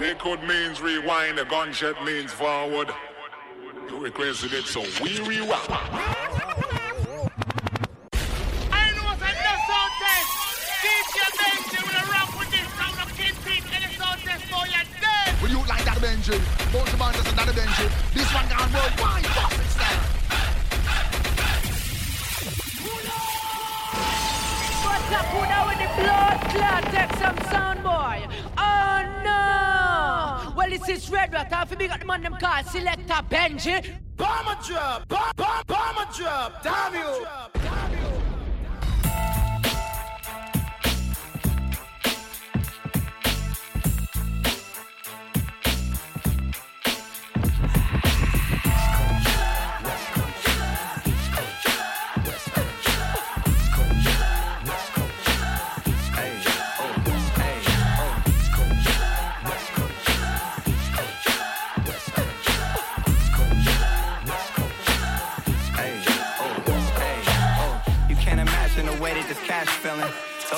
Liquid means rewind, the gunshot means forward. You requested it, so we rewind. I know what's a no sound test. DJ Benji will rock with this sound of Kingpin and the sound test for your dead. Will you like that Benji? Both the man another Benji. This one gone worldwide. Boss it style. What's up, who now with the blood clot? Take some sound boy. Oh no! Well, this is Red Rat. Half big at the man them call Selector Benji. Bomber drop, bomb, bomb, bomber drop, damn. You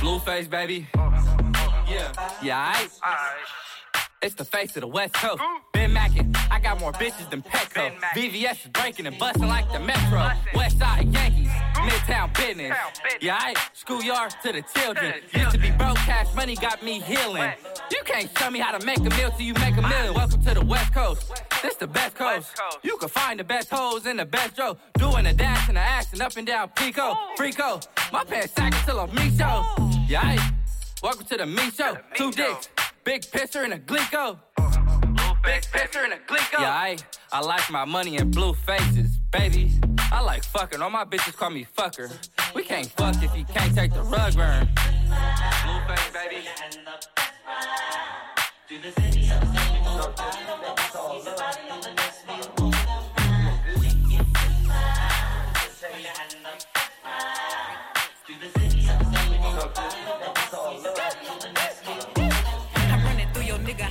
Blueface, baby. Yeah. Yeah, I. It's the face of the West Coast. Ben Mackin, I got more bitches than Petco. VVS is breaking and busting like the Metro. West Side Yankees, Midtown business. Yeah, I schoolyard to the children. Used to be broke, cash money got me healing. You can't show me how to make a meal till you make a million. Welcome to the West Coast. This the best coast. You can find the best hoes in the best row. Doing a dash and a action up and down Pico. Freako. My pants sagging till I'm me show. Yeah, I. Welcome to the me show. Two dicks. Big pisser and a glico. Big pisser and a glico. Yeah, I, I like my money in blue faces, baby. I like fucking. All my bitches call me fucker. We can't fuck if you can't take the rug burn. Blueface, baby.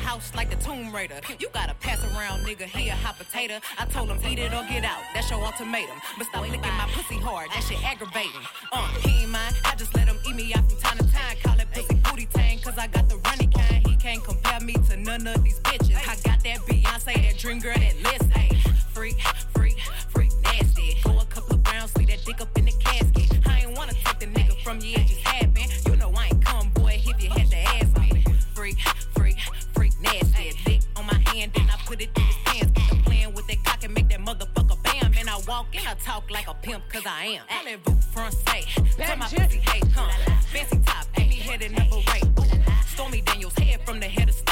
House like the Tomb Raider. You gotta pass around, nigga. He a hot potato. I told him eat it or get out. That's your ultimatum. But stop licking my pussy hard. That shit aggravating. Uh, he ain't mine. I just let him eat me out from time to time. Call it pussy booty tang, cause I got the runny kind. He can't compare me to none of these bitches. I got that Beyonce, that dream girl, that list. Cause I am. I'm in boot front. Tell my pussy, hey, huh? Fancy top, ain't me head and never rate. Stormy Daniels, head from the head of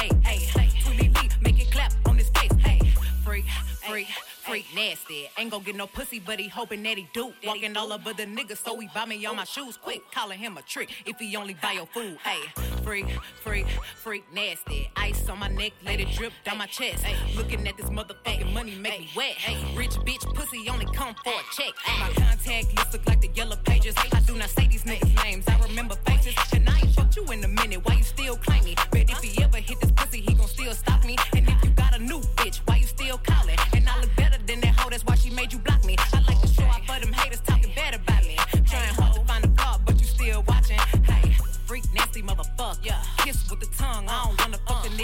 nasty. Ain't gon' get no pussy, but he hoping that he do. Walking all over the niggas, so he buy me all my shoes quick. Calling him a trick if he only buy your food. Hey, freak, freak, freak, nasty. Ice on my neck, let it drip down my chest. Looking at this motherfucking money make me wet. Rich bitch pussy only come for a check. My contact list look like the yellow pages. I do not say these niggas' names, I remember faces. And I ain't fucked you in a minute, why you still claim me?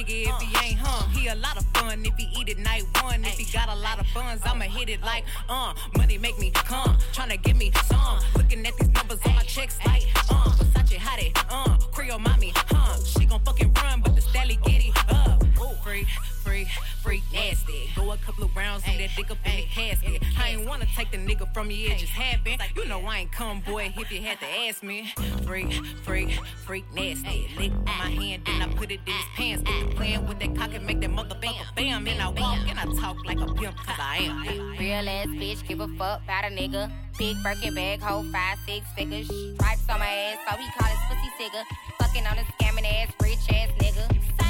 Nigga if he ain't hung. He a lot of fun if he eat it night one. If he got a lot of funds, I'ma hit it like, uh, money make me come. Tryna give me some. Looking at these numbers on my checks like, uh, Versace watch it, hot it, uh, Creole mommy, huh? She gon' fucking run, but the stally get it up. Freak, freak, freak, nasty. Go a couple of rounds, see that dick up in the casket. I ain't wanna take the nigga from you, it just happened. You know I ain't come, boy, if you had to ask me. Freak, freak, freak, nasty. Lick my hand, then I put it in his pants. Get playing with that cock and make that motherfucker bam. And I walk and I talk like a pimp, cause I am. Real ass bitch, give a fuck about a nigga. Big Birkin bag, hold five, six figures. Stripes on my ass, so he call his pussy tigger. Fucking on a scamming ass, rich ass nigga.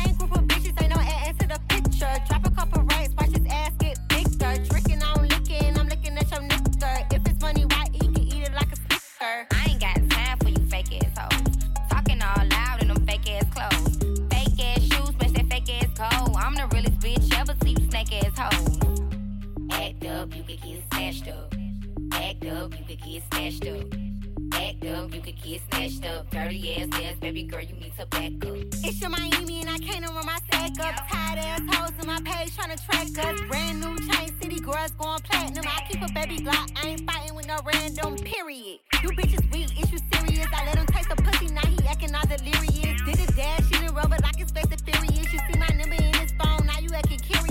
Up, you could get snatched up. Act up, you could get snatched up. Dirty ass ass, baby girl, you need to back up. It's your Miami and I can't run my stack up. Tired ass hoes in my page trying to track us. Brand new chain city girls going platinum. I keep a baby Glock. I ain't fighting with no random period. You bitches weak, is you serious? I let him taste the pussy, now he acting all delirious. Did a dash, she done rubber like his face is furious. You see my number in his phone, now you acting curious.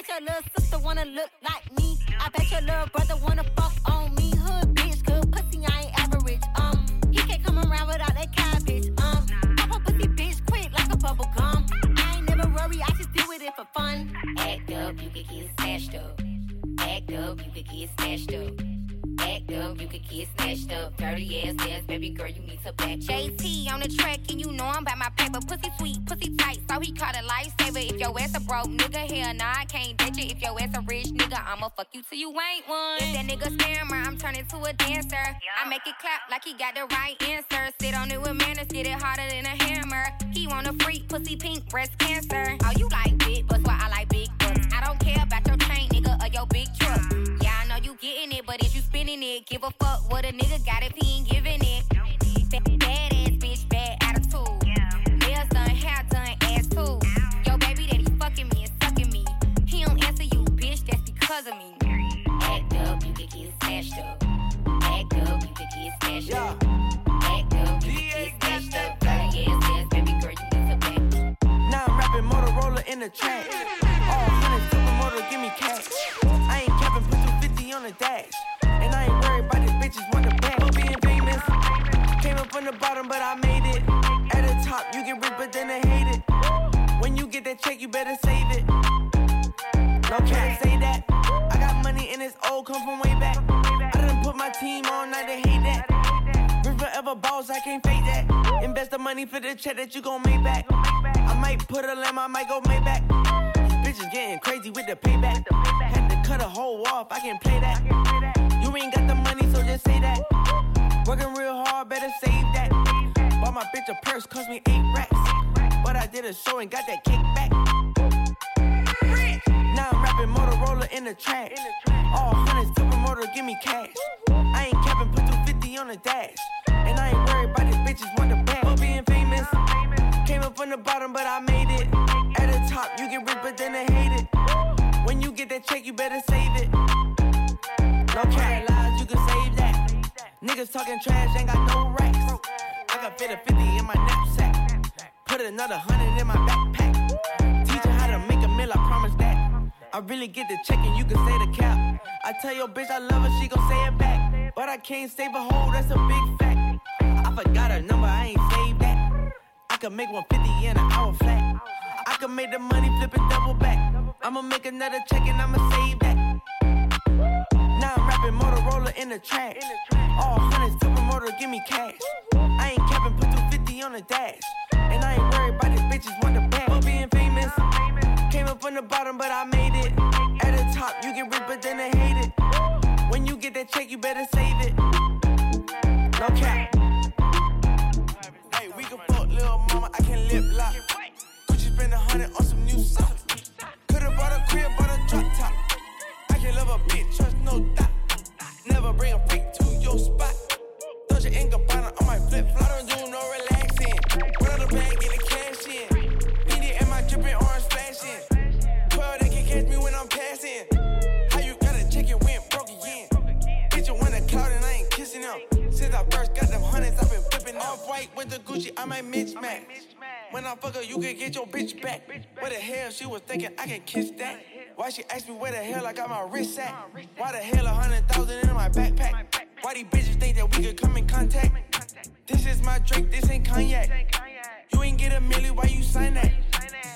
Bet your little sister wanna look like me. I bet your little brother wanna fuck on me. Hood bitch, good pussy, I ain't average. Um, he can't come around without that cabbage. Um, pop a pussy bitch quick like a bubble gum. I ain't never worry, I just deal with it for fun. Act up, you could get snatched up. Act up, you could get snatched up. You could get snatched up. Dirty ass ass, baby girl, you need to back. JT on the track, and you know I'm about my paper. Pussy sweet, pussy tight, so he caught a lifesaver. If your ass a broke nigga, hell nah, I can't ditch it. If your ass a rich nigga, I'ma fuck you till you ain't one. If that nigga scammer, I'm turning to a dancer. I make it clap like he got the right answer. Sit on it with manners, get it harder than a hammer. He want a freak, pussy pink, breast cancer. Oh, you like big butts, why I like big butts. I don't care about your chain, nigga, or your big truck. Yeah, Know you getting it, but if you spinning it, give a fuck what a nigga got if he ain't giving it. Bad, bad ass bitch, bad attitude. Nails done, hair done, ass too. Yo, baby that he fucking me and sucking me. He don't answer you, bitch, that's because of me. Act up, you could get snatched up. Act up, you get snatched up. Act up, you get snatched up. Ass ass, baby girl, you need to back. Now I'm rapping Motorola in the track. All hundreds, supermoto, give me cash. Dash. And I ain't worried about these bitches want the bag. For being famous, came up from the bottom, but I made it. At the top, you get rich, but then they hate it. When you get that check, you better save it. No can't say that. I got money and it's old, come from way back. I done put my team on, now they hate that. Rich forever balls, I can't fake that. Invest the money for the check that you gon' make back. I might put a lamb, I might go Maybach. Bitches getting crazy with the payback. Had to cut a hole off, I can play that. You ain't got the money, so just say that. Working real hard, better save that. Bought my bitch a purse, cost me eight racks. But I did a show and got that kickback. Now I'm rapping Motorola in the track. All hundreds, supermoto, give me cash. I ain't capping, put 250 on the dash. And I ain't worried about these bitches want the bag. For being famous, came up from the bottom, but I made it. At the top, you get rich, but then they hate it. When you get that check, you better save it. No carry lies, you can save that. Niggas talking trash, ain't got no racks. I got fit a 50 in my knapsack. Put another hundred in my backpack. Teach her how to make a meal, I promise that. I really get the check and you can say the cap. I tell your bitch I love her, she gon' say it back. But I can't save a hoe, that's a big fact. I forgot her number, I ain't saved that. I could make 150 in an hour flat. I could make the money flip and double back. I'ma make another check and I'ma save that. Now I'm rapping Motorola in the track. All hundreds, supermoto, give me cash. I ain't capping, put 250 on the dash. And I ain't worried about these bitches want the bag. For being famous, came up from the bottom, but I made it. At the top, you get rich, but then they hate it. When you get that check, you better save it. No cap. Hey, we can fuck little mama, I can lip lock hundred on some new socks. Could've bought a crib, bought a drop top. I can love a bitch, trust no dot. Never bring a freak to your spot. Thought your ain't gonna on my flip flop. I don't do no relaxing. Put out the bag, get the cash in. Need it and my dripping orange flashing. 12, they can catch me when I'm passing. How you got a chicken when broke again? Bitch, you in the cloud and I ain't kissing them. Since I first got them hundreds, I've been flipping off white with the Gucci, I might mismatch. When I fuck her, you can get your bitch back. Where the hell she was thinking I can kiss that? Why she asked me where the hell I got my wrist at? Why the hell a hundred thousand in my backpack? Why these bitches think that we could come in contact? This is my Drake, this ain't cognac. You ain't get a milli, why you sign that?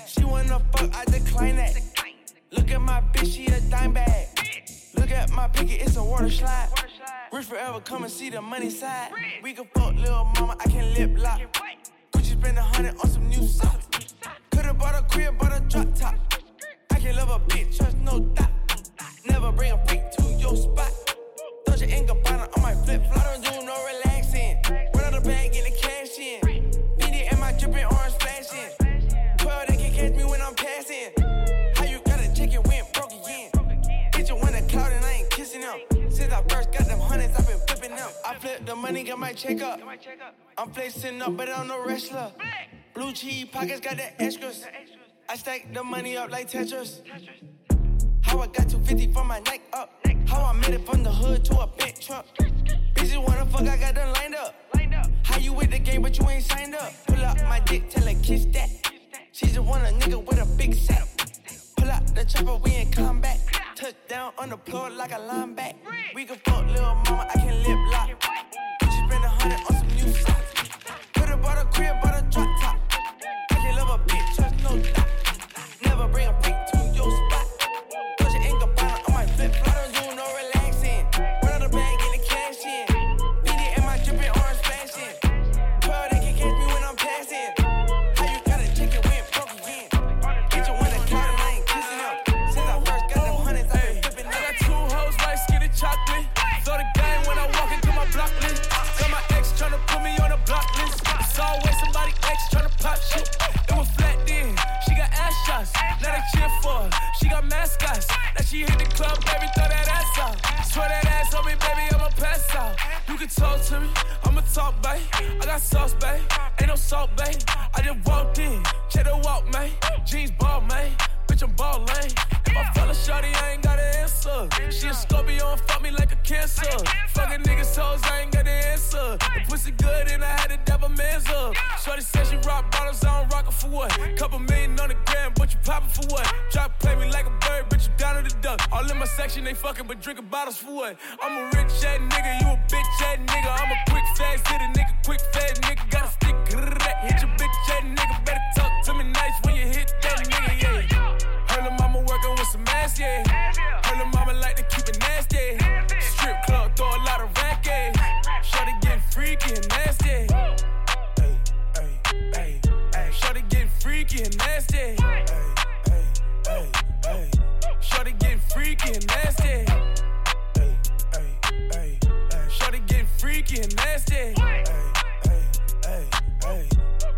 She wanna fuck, I decline that. Look at my bitch, she a dime bag. Look at my picket, it's a water slide. Rich forever, come and see the money side. We can fuck little mama, I can lip lock. Gucci spend a hundred on some new socks. Could've bought a crib, bought a drop top. I can love a bitch, trust no doubt. Never bring a freak to your spot. Throw your ink up on my flip flop. Don't do no relaxing. Run out the bag, get the I flip the money, got my check up. I'm flexing up, but I'm no wrestler. Blue cheese pockets got the extras. I stack the money up like Tetris. How I got 250 from my neck up. How I made it from the hood to a big truck. Bitches wanna fuck, I got them lined up. How you with the game, but you ain't signed up? Pull up my dick, tell her kiss that. She just want a nigga with a big setup. Pull out the chopper, we in combat. Touchdown on the floor like a lineback. We can fuck little mama, I can lip lock. She spend a hundred on some new socks. Could've bought a crib, bought mascots. Now she hit the club, baby, throw that ass out. Swear that ass on me, baby, I'ma pass out. You can talk to me, I'ma talk, babe. I got sauce, babe. Ain't no salt, babe. I just walked in, check the walk, man. Jeans ball, man. Bitch, I'm ballin'. If I fell a shorty, I ain't got an answer. She a Scorpio and fuck me like a cancer. Fucking niggas hoes, I ain't got an answer. The pussy good and I had to dab a man's up. Shorty said she bottles, I don't rock for what? Couple million on the gram, but you poppin' for what? Drop play me like a bird, bitch, you down to the duck. All in my section, they fucking, but drinking bottles for what? I'm a rich ass nigga, you a bitch ass nigga. I'm a quick fast hit a nigga, quick fast nigga. Gotta stick, hit your bitch ass freaky and nasty. Hey, hey, hey, hey.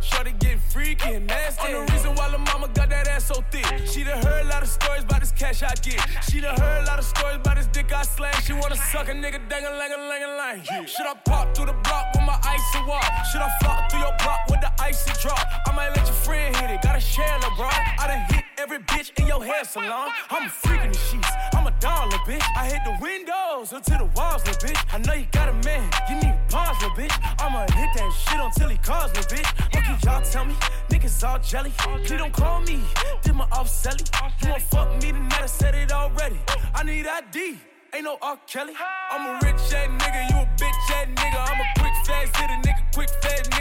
Shorty getting freaky and nasty. I'm the reason why the mama got that ass so thick. She done heard a lot of stories about this cash I get. She done heard a lot of stories about this dick I slang. She wanna suck a nigga dang a lang a lang a lang. Should I pop through the block with my icy walk? Should I flop through your block with the icy drop? I might let your friend hit it. Gotta share the bro. I done hit every bitch in your hair salon. I'm a freak in the sheets. I'm a dollar bitch. I hit the windows until the walls, little bitch. I know you got a man. You need pause, little bitch. I'ma hit that shit until he calls, little bitch. What can y'all tell me? Niggas all jelly. Please don't call me. Did my off selly. You won't fuck me tonight. I said it already. I need ID. Ain't no R. Kelly. I'm a rich ass nigga. You a bitch ass nigga. I'm a quick fast hit a nigga. Quick fast nigga.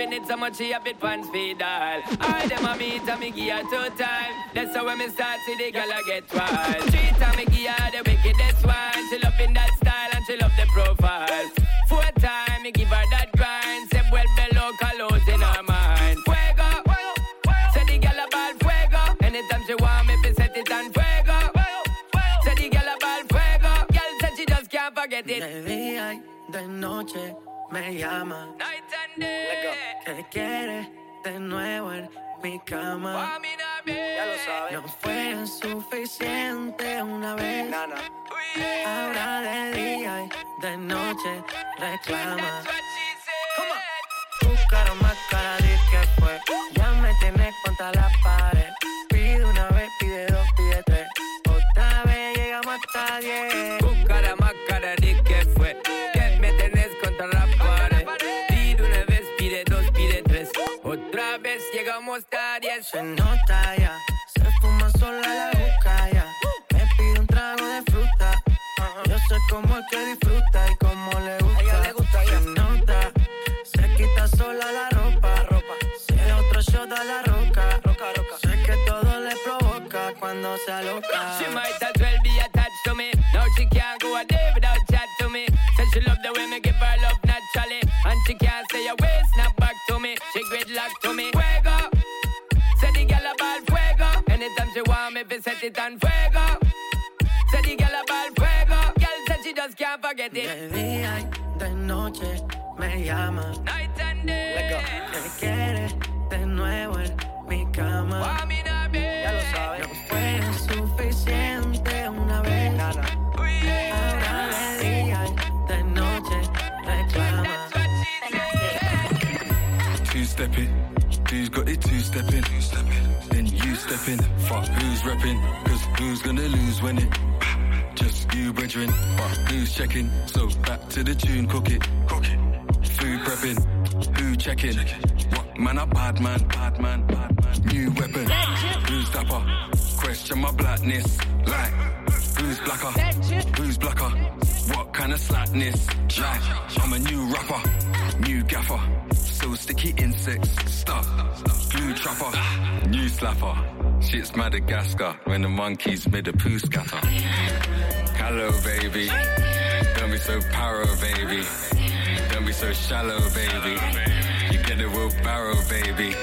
Loving it so much she have it pants feed all. I them a meet and me give her two time. That's how when me start see the girl I get wild. Three time me give her the wickedest one. She loving that style and she love the profile. Four time me give her that grind. Say well below colors in her mind. Fuego, say the girl about fuego. Anytime she want me, fi set it on fuego. Say the girl about fuego. Girl said she just can't forget it. De día y de noche me llama. Que quiere de nuevo en mi cama. Ya lo sabes. No fue suficiente una vez. Ahora de día y de noche reclama. Se nota ya, me, fi set it on fuego. Say the girl about fuego. Girl said she just can't forget it. De día y de noche me llama. Night and day. Que quiere de nuevo en mi cama. Want me now, babe. Ya lo sabes. No fue suficiente una vez. Ahora de día y de noche reclama. Two stepping, who's got it two stepping? Then you step in, fuck who's repping? Cause who's gonna lose when it? Just you, brethren, but who's checking? So back to the tune, cook it, cook it. Food prepping, who checking? What man a bad man, bad man, bad man. New weapon, who's dapper? Question my blackness, like who's blacker? Who's blacker? What kind of slackness? Like I'm a new rapper, new gaffer. So sticky insects, stuff. Chopper, new slapper. Shit's Madagascar when the monkeys made a poo scatter. Hello, baby. Don't be so paro, baby. Don't be so shallow, baby. You get the wheelbarrow, baby.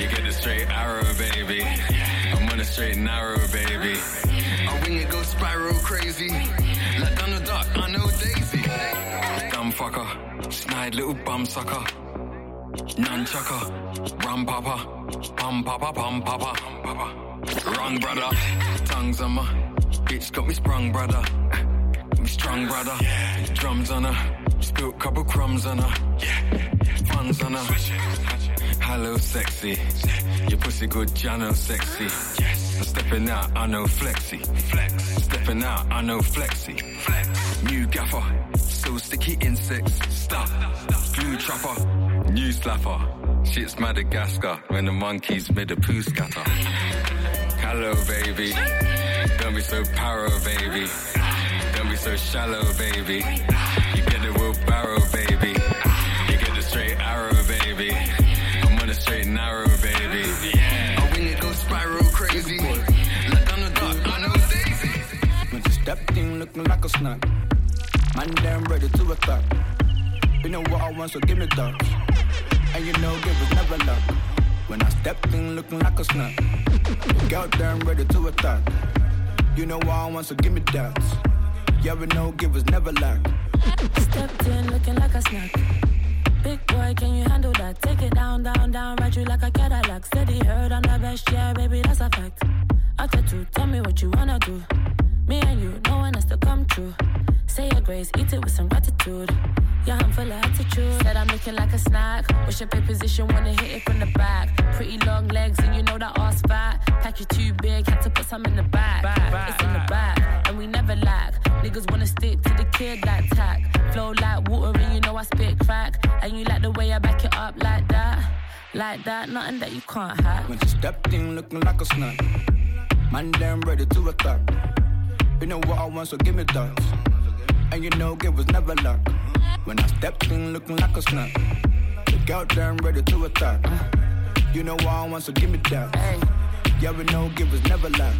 You get the straight arrow, baby. I'm on a straight narrow, baby. I wing it, go spiral crazy. Like Donald Duck, I know Daisy. Dumb fucker, snide little bum sucker. Nunchucker, rum papa, pum papa, pum papa, papa. Wrong brother, tongues on my bitch got me sprung, brother. Me strong, brother. Drums on her, spilt couple crumbs on her. Funds on her. Hello, sexy. Your pussy good, Jano, sexy. I'm stepping out, I know flexy. Flex. Stepping out, I know flexy. Flex. New gaffer, so sticky insects. Stuff. Glue trapper, new slapper. Shit's Madagascar when the monkeys made a poo scatter. Hello, baby. Don't be so paro, baby. Don't be so shallow, baby. You get the wheelbarrow, I'm on a straight narrow, baby. I wing it, go spiral crazy. Like on the dark, I know Daisy. Man, just stepped in looking like a snack. Man, damn ready to attack. You know what I want, so give me that. And you know, give us never luck. When I stepped in looking like a snack. Girl, damn ready to attack. You know what I want, so give me that. Yeah, we know, give us never lack. Stepped in looking like a snack. Big boy, can you handle that? Take it down, down, down, ride you like a Cadillac. Steady heard on the best, yeah, baby, that's a fact. After two, tell me what you wanna do. Me and you, no one has to come true. Say your grace, eat it with some gratitude. Yeah, I'm full of attitude. Said I'm looking like a snack. Wish your pay position, wanna hit it from the back. Pretty long legs, and you know that ass fat. Pack you too big, had to put some in the back. It's in the back, and we never lack. Niggas wanna stick to the kid like tack. Flow like water, and you know I spit crack. And you like the way I back it up like that. Like that, nothing that you can't hack. When she stepped in looking like a snack. Man, damn ready to attack. You know what I want, so give me that. And you know it was never luck. When I stepped in looking like a snack. The girl there ready to attack. You know what I want, so give me that. Yeah, we know it was never luck.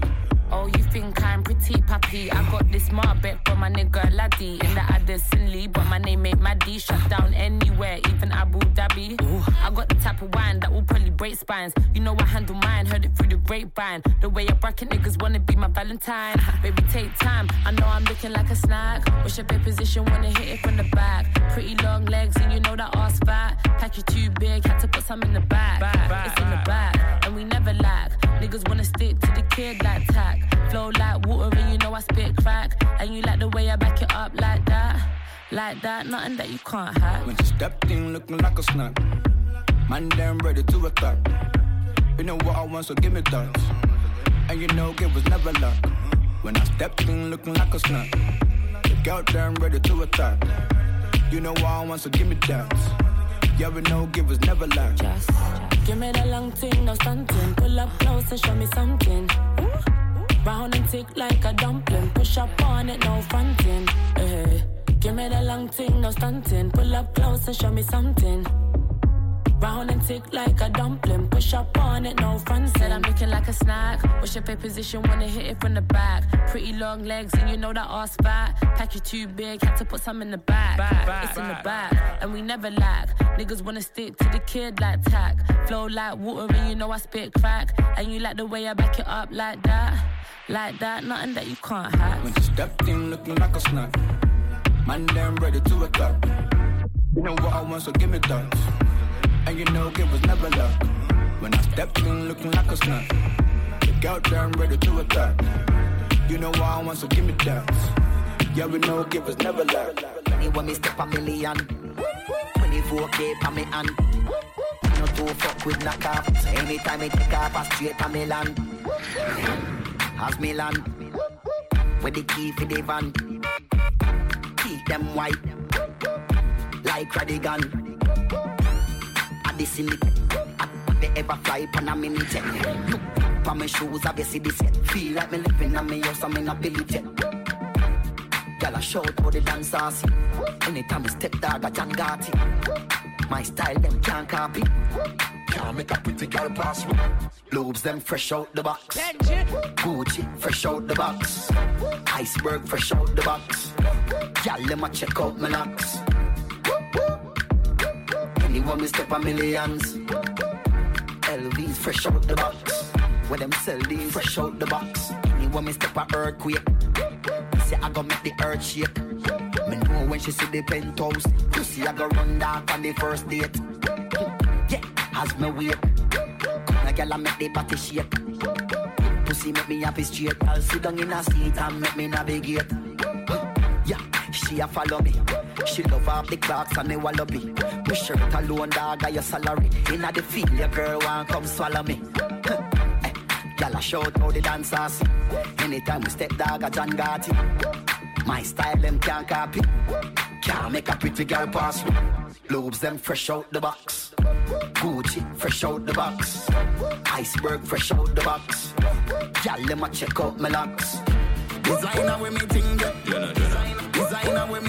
Oh, you think I'm pretty puppy? I got this Marbet from my nigga Laddie in the Addison Lee, but my name ain't Maddie. Shut down anywhere, even Abu Dhabi. Ooh. I got the type of wine that will probably break spines. You know I handle mine, heard it through the grapevine. The way I bracket niggas wanna be my Valentine. Baby, take time. I know I'm looking like a snack. What's your bed position? Wanna hit it from the back. Pretty long legs, and you know that ass fat. Pack you too big, had to put some in the back. back, back it's in the back, and we never lack. Niggas wanna stick to the kid like tack. Flow like water, and you know I spit crack. And you like the way I back it up like that. Like that, nothing that you can't hack. When she stepped in looking like a snack. Man, damn ready to attack. You know what I want, so give me that. And you know it was never luck. When I stepped in looking like a snack. The girl damn ready to attack. You know what I want, so give me that. Yeah, we know was never luck. Just give me the long thing, no stunting. Pull up close and show me something. Round and tick like a dumpling. Push up on it, no fronting. Hey, give me the long thing, no stunting. Pull up close and show me something. Round and tick like a dumpling. Push up on it, no front. Said I'm looking like a snack. What's your pay position? Wanna hit it from the back. Pretty long legs, and you know that ass fat. Pack you too big, had to put some in the back. back, back it's in the back, and we never lack. Niggas wanna stick to the kid like tack. Flow like water, and you know I spit crack. And you like the way I back it up like that. Like that, nothing that you can't hack. When you stepped in looking like a snack. Man, damn ready to attack. You know what I want, so give me that. And you know it was never luck. When I stepped in looking like a snack. The girl damn ready to attack. You know what I want, so give me that. Yeah, we know it was never luck. When me step a million, 24k on me hand. No two fuck with knockoff. So anytime I take off, I straight a Milan. As Milan, with the key for the van. Keep them white, like Radigan. I the silly, I they ever fly on a mini jet. Look for my shoes, I see this. Feel like me living on me house, I'm in a billy jet. Girl, I shout how the dance saucy. Anytime I step dog, I John Gotti. My style, them can't copy. Can't make a pretty girl pass me. Lobes them fresh out the box. Gucci fresh out the box. Iceberg fresh out the box. Girl, let me check out my locks. Anyone me step a millions. LVs fresh out the box. Where them sell these fresh out the box. Anyone me step a earthquake. Say I go make the earth shake. Me know when she see the penthouse. Pussy I go run down on the first date. Yeah, as me wait. Come girl I make the body shake. Pussy make me happy straight. I'll sit down in a seat and make me navigate. Yeah, she a follow me. She love her big box and me wallaby. Me shirt alone, dog, got your salary. Inna the field, your girl want come swallow me. Y'all a shout how the dancers. Anytime we step dog, a John Gotti. My style them can't copy. Can't make a pretty girl pass me. Lobes them fresh out the box. Gucci fresh out the box. Iceberg fresh out the box. Y'all them a check out my locks. Designer with me thing Designer with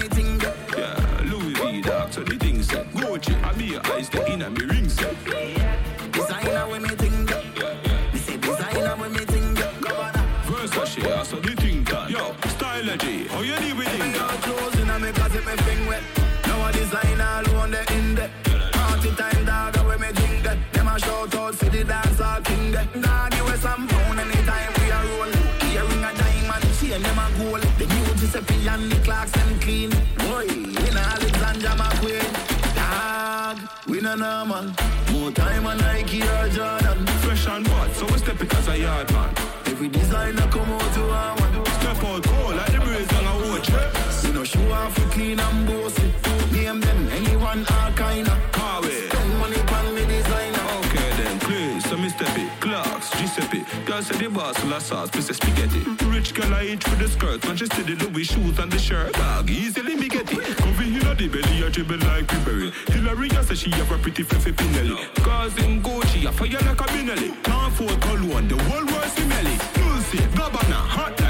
yard man. Every designer come out Girl say the of sauce me say spaghetti. Rich girl I eat with the skirt When she see the Louis shoes and the shirt. Dog easily me get it. Cover in the belly a dribble like Ribery Hillary I say she have a pretty fluffy pinelli. Cause in Gucci I fire like a Benelli. Can't afford cologne the whole world smell it. Lucy Gabbana hot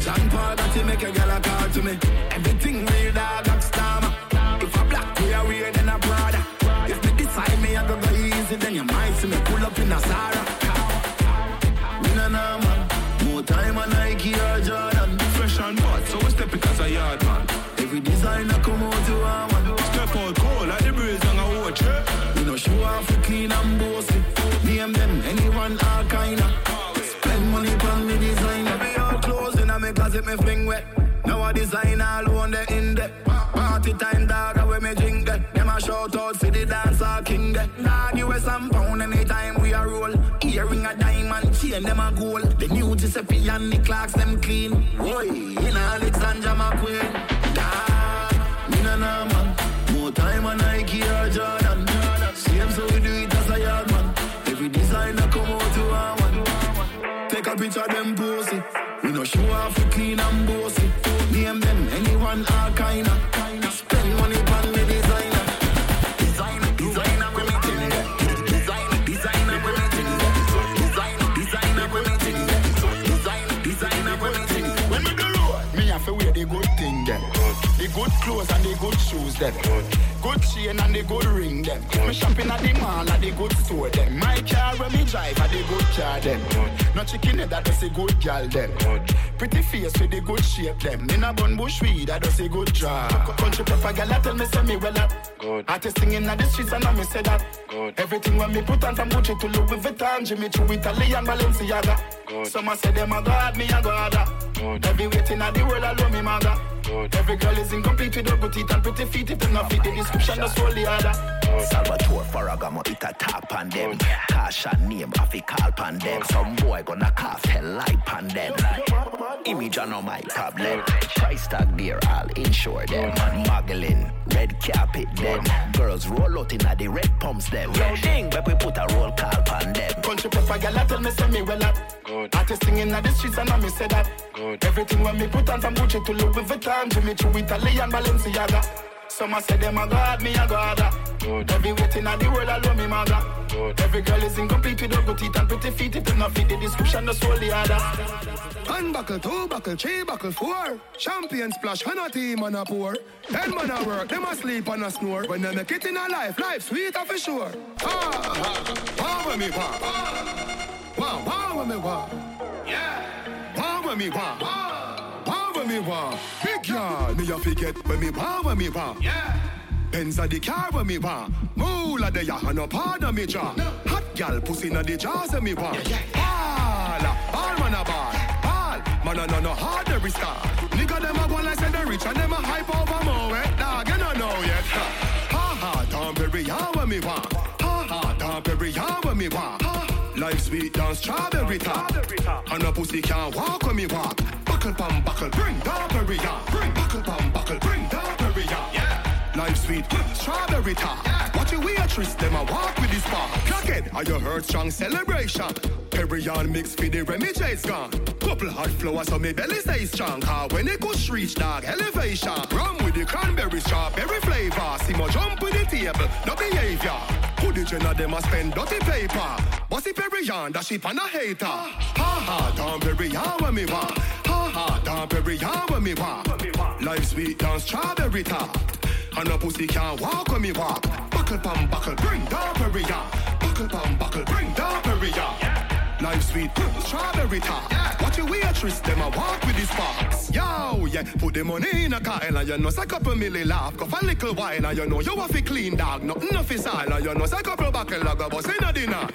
John Paul, that he make a a call to me. A gold. The new Giuseppe and the clocks them clean. Boy, in Alexander McQueen. Dog, me nah nah man. More time on Nike or Jordan. Same so we do it as a yard man. Every designer come out to a one. Take a picture them pussy. We no show off we clean and bossy. Name them anyone all kinda. Shoes them. Good chain and the good ring them. Me shopping at the mall at the good store them. My car when me drive at the good car them. No chicken head that does a good gal them. Pretty face with the good shape them. In a bun bush weed that does a good job. Country proper gal tell me say me well up. Good. Artist singing at the streets and I me say that. Good. Everything when me put on from Gucci to Louis Vuitton, Jimmy Choo, Italian Balenciaga. Good. Some a say them a god, me a god. Every waiting at the world alone me maga. Good. Every girl is incomplete with her good teeth and pretty feet. If them not fit the description, that's all the other. Salvatore Ferragamo it a tap on them. Cash and name have a call pan them. Some boy gonna cough hell light pan them. Image on my tablet. Price tag there, I'll insure them. Muggling, red carpet them. Girls roll out in the red pumps them. Yo ding, but we put a roll call pan them. Country proper gal tell me say me well up. Good. Artist singing at the streets and I me say that. Good. Everything when me put on from Gucci to Louis Vuitton, Jimmy Choo, Italian Balenciaga. Some a say them a god, me a god. Good. Every waiting at the world alone me maga. Good. Every girl is incomplete with her good teeth and pretty feet. If them not fit the description, that's all the other. One buckle, two buckle, three buckle, four. Champion splash, and a team and a pour. Ten man a work, them a sleep and a snore. When they make it in a life, life sweeter for sure. Ah, ah, wow with me wow. Wow, wow with me wow. Yeah. Wow with me wow. Wow with me wow. Big yard, me a forget when me wow with me wow. Yeah. Benz a the car when me want. Moolah the ya and no pardon me jaw. Hot gal pussy na the jaws of me want. Ball, ball man a ball, ball. Man a no no hard every star. Nigga them a go like say they rich and them a hype over more. Eh? Dog you no know yet. Ha ha, Tom Perry ya when me want. Ha ha, Tom Perry ya when me want. Life sweet down strawberry top. And a pussy can't walk when me walk. Buckle pam buckle, bring Perry ya. Bring buckle pam buckle, bring. Life sweet, strawberry top. Watch your waitress, them a walk with this bar. Crackhead, are you heard strong celebration? On mix for the Remy J's gone. Couple hot flowers, so me belly stay strong. Cause when it goes reach dog elevation. Rum with the cranberry strawberry flavor. See my jump with the table, no behavior. Who the of them a spend dirty paper? Bossy Perry on, that ship and a hater. Ha ha, down Perry on when me want. Ha ha, down Perry on when me want. Life sweet down strawberry top. And a pussy can't walk when me walk. Buckle pam buckle, bring down on. Buckle pam buckle, bring down Perry on. Life sweet, strawberry top. Watch your waitress, them a walk with these sparks. Yo, yeah, put the money in a car and you know, say couple milli laugh. Go for a little while and you know, you have a clean dog. Nothing of his all and you know, say couple buckle log a bus in a dinner.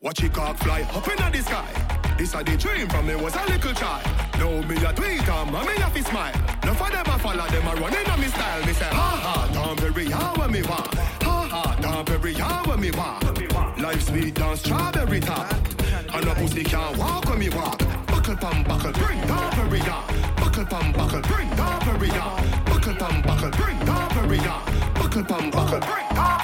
Watch your cock fly up in the sky. This a the dream from me was a little child. Now me a tweet um, and me a fi smile. No for them a follow them a running on me style. Me say ha ha, don't how when me want. Ha ha, don't how when me want. Life sweet down strawberry top. And a pussy can't walk when me walk. Buckle pam buckle, bring down bury ya. Buckle pam buckle, bring down bury ya. Buckle pam buckle, bring down bury ya. Buckle pam buckle, bring down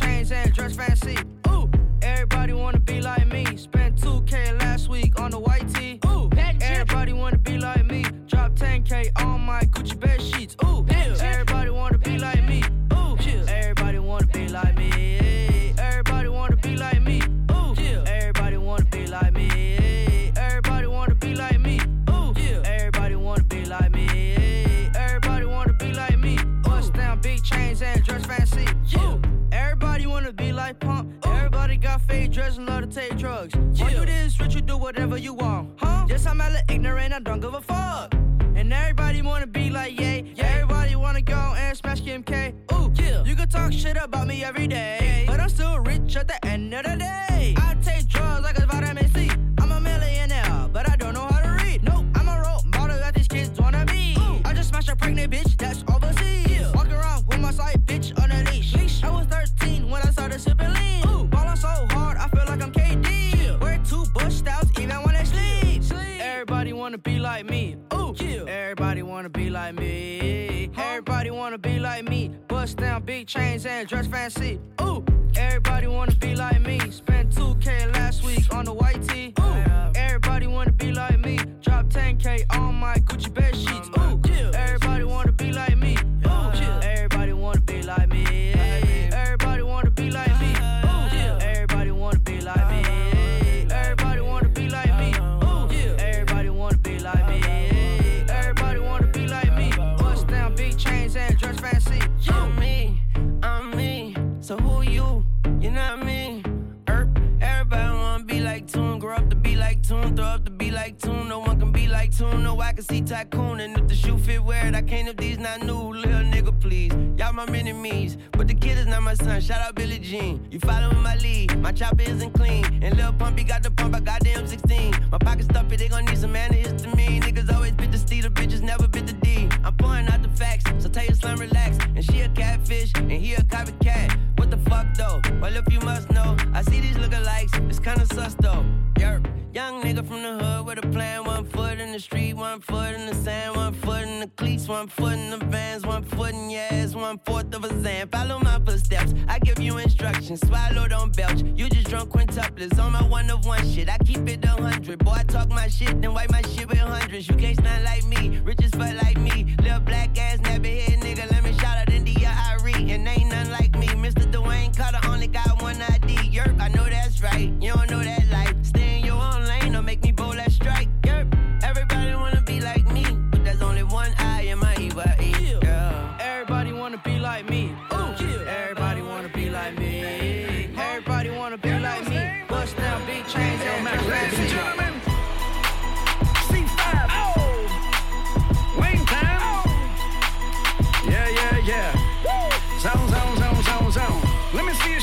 chains and dress fancy. Ooh, everybody wanna be like me. Spent 2K last week on the white tee. Ooh, everybody wanna be like me. Drop 10K on my Gucci bed sheets. Ooh, everybody got fake dress and love to take drugs. Yeah. Why you this rich, you do whatever you want, huh? Yes, I'm hella ignorant, I don't give a fuck. And everybody wanna be like, yeah, yeah. Everybody wanna go and smash Kim K. Ooh, yeah. you can talk shit about me every day, but I'm still rich at the end of the day. Like me. Ooh, everybody wanna be like me. Everybody wanna be like me. Bust down big chains and dress fancy. Ooh, everybody wanna be like me. Spent 2K last week on the white tee. Ooh, everybody wanna be like me. Drop 10K on my Gucci bed sheets. Ooh, Tune. No, I can see Tycoon, and if the shoe fit, wear it. I can't if these not new, little nigga, please. Y'all my enemies, but the kid is not my son. Shout out Billie Jean. You following my lead, my chopper isn't clean, and Lil Pumpy got the pump. I got the M16. My pocket stuffy, they gon' need some antihistamine. Niggas always bit the steed, the bitches never bit the D. I'm pouring out the facts, so tell your son relax. And she a catfish, and he a copycat. What the fuck though? Well, if you must know, I see these lookalikes. It's kinda sus though. Yerp. Young nigga from the hood with a plan. One foot in the street, one foot in the sand, one foot in the cleats, one foot in the vans, one foot in your ass, one fourth of a zan. Follow my footsteps. I give you instructions. Swallow, don't belch. You just drunk quintuplets on my one of one shit. I keep it a hundred. Boy, I talk my shit, then wipe my shit with hundreds. You can't stand like me, rich fuck like me. Little black ass, nappy head nigga. Let me shout out India Arie. And ain't none like me. Mr. Dwayne Carter only got one ID. Yerp, I know that's right. You don't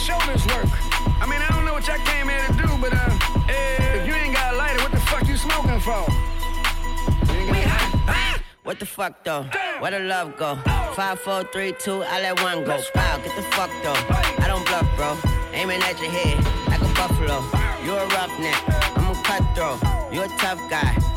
shoulders work. I mean, I don't know what y'all came here to do, but uh, if you ain't got a lighter, what the fuck you smoking for? We hot. What the fuck though? Where the love go? Five, four, three, two, I let one go. Wow, get the fuck though. I don't bluff, bro. Aiming at your head like a buffalo. You a roughneck, I'm a cutthroat. You a tough guy.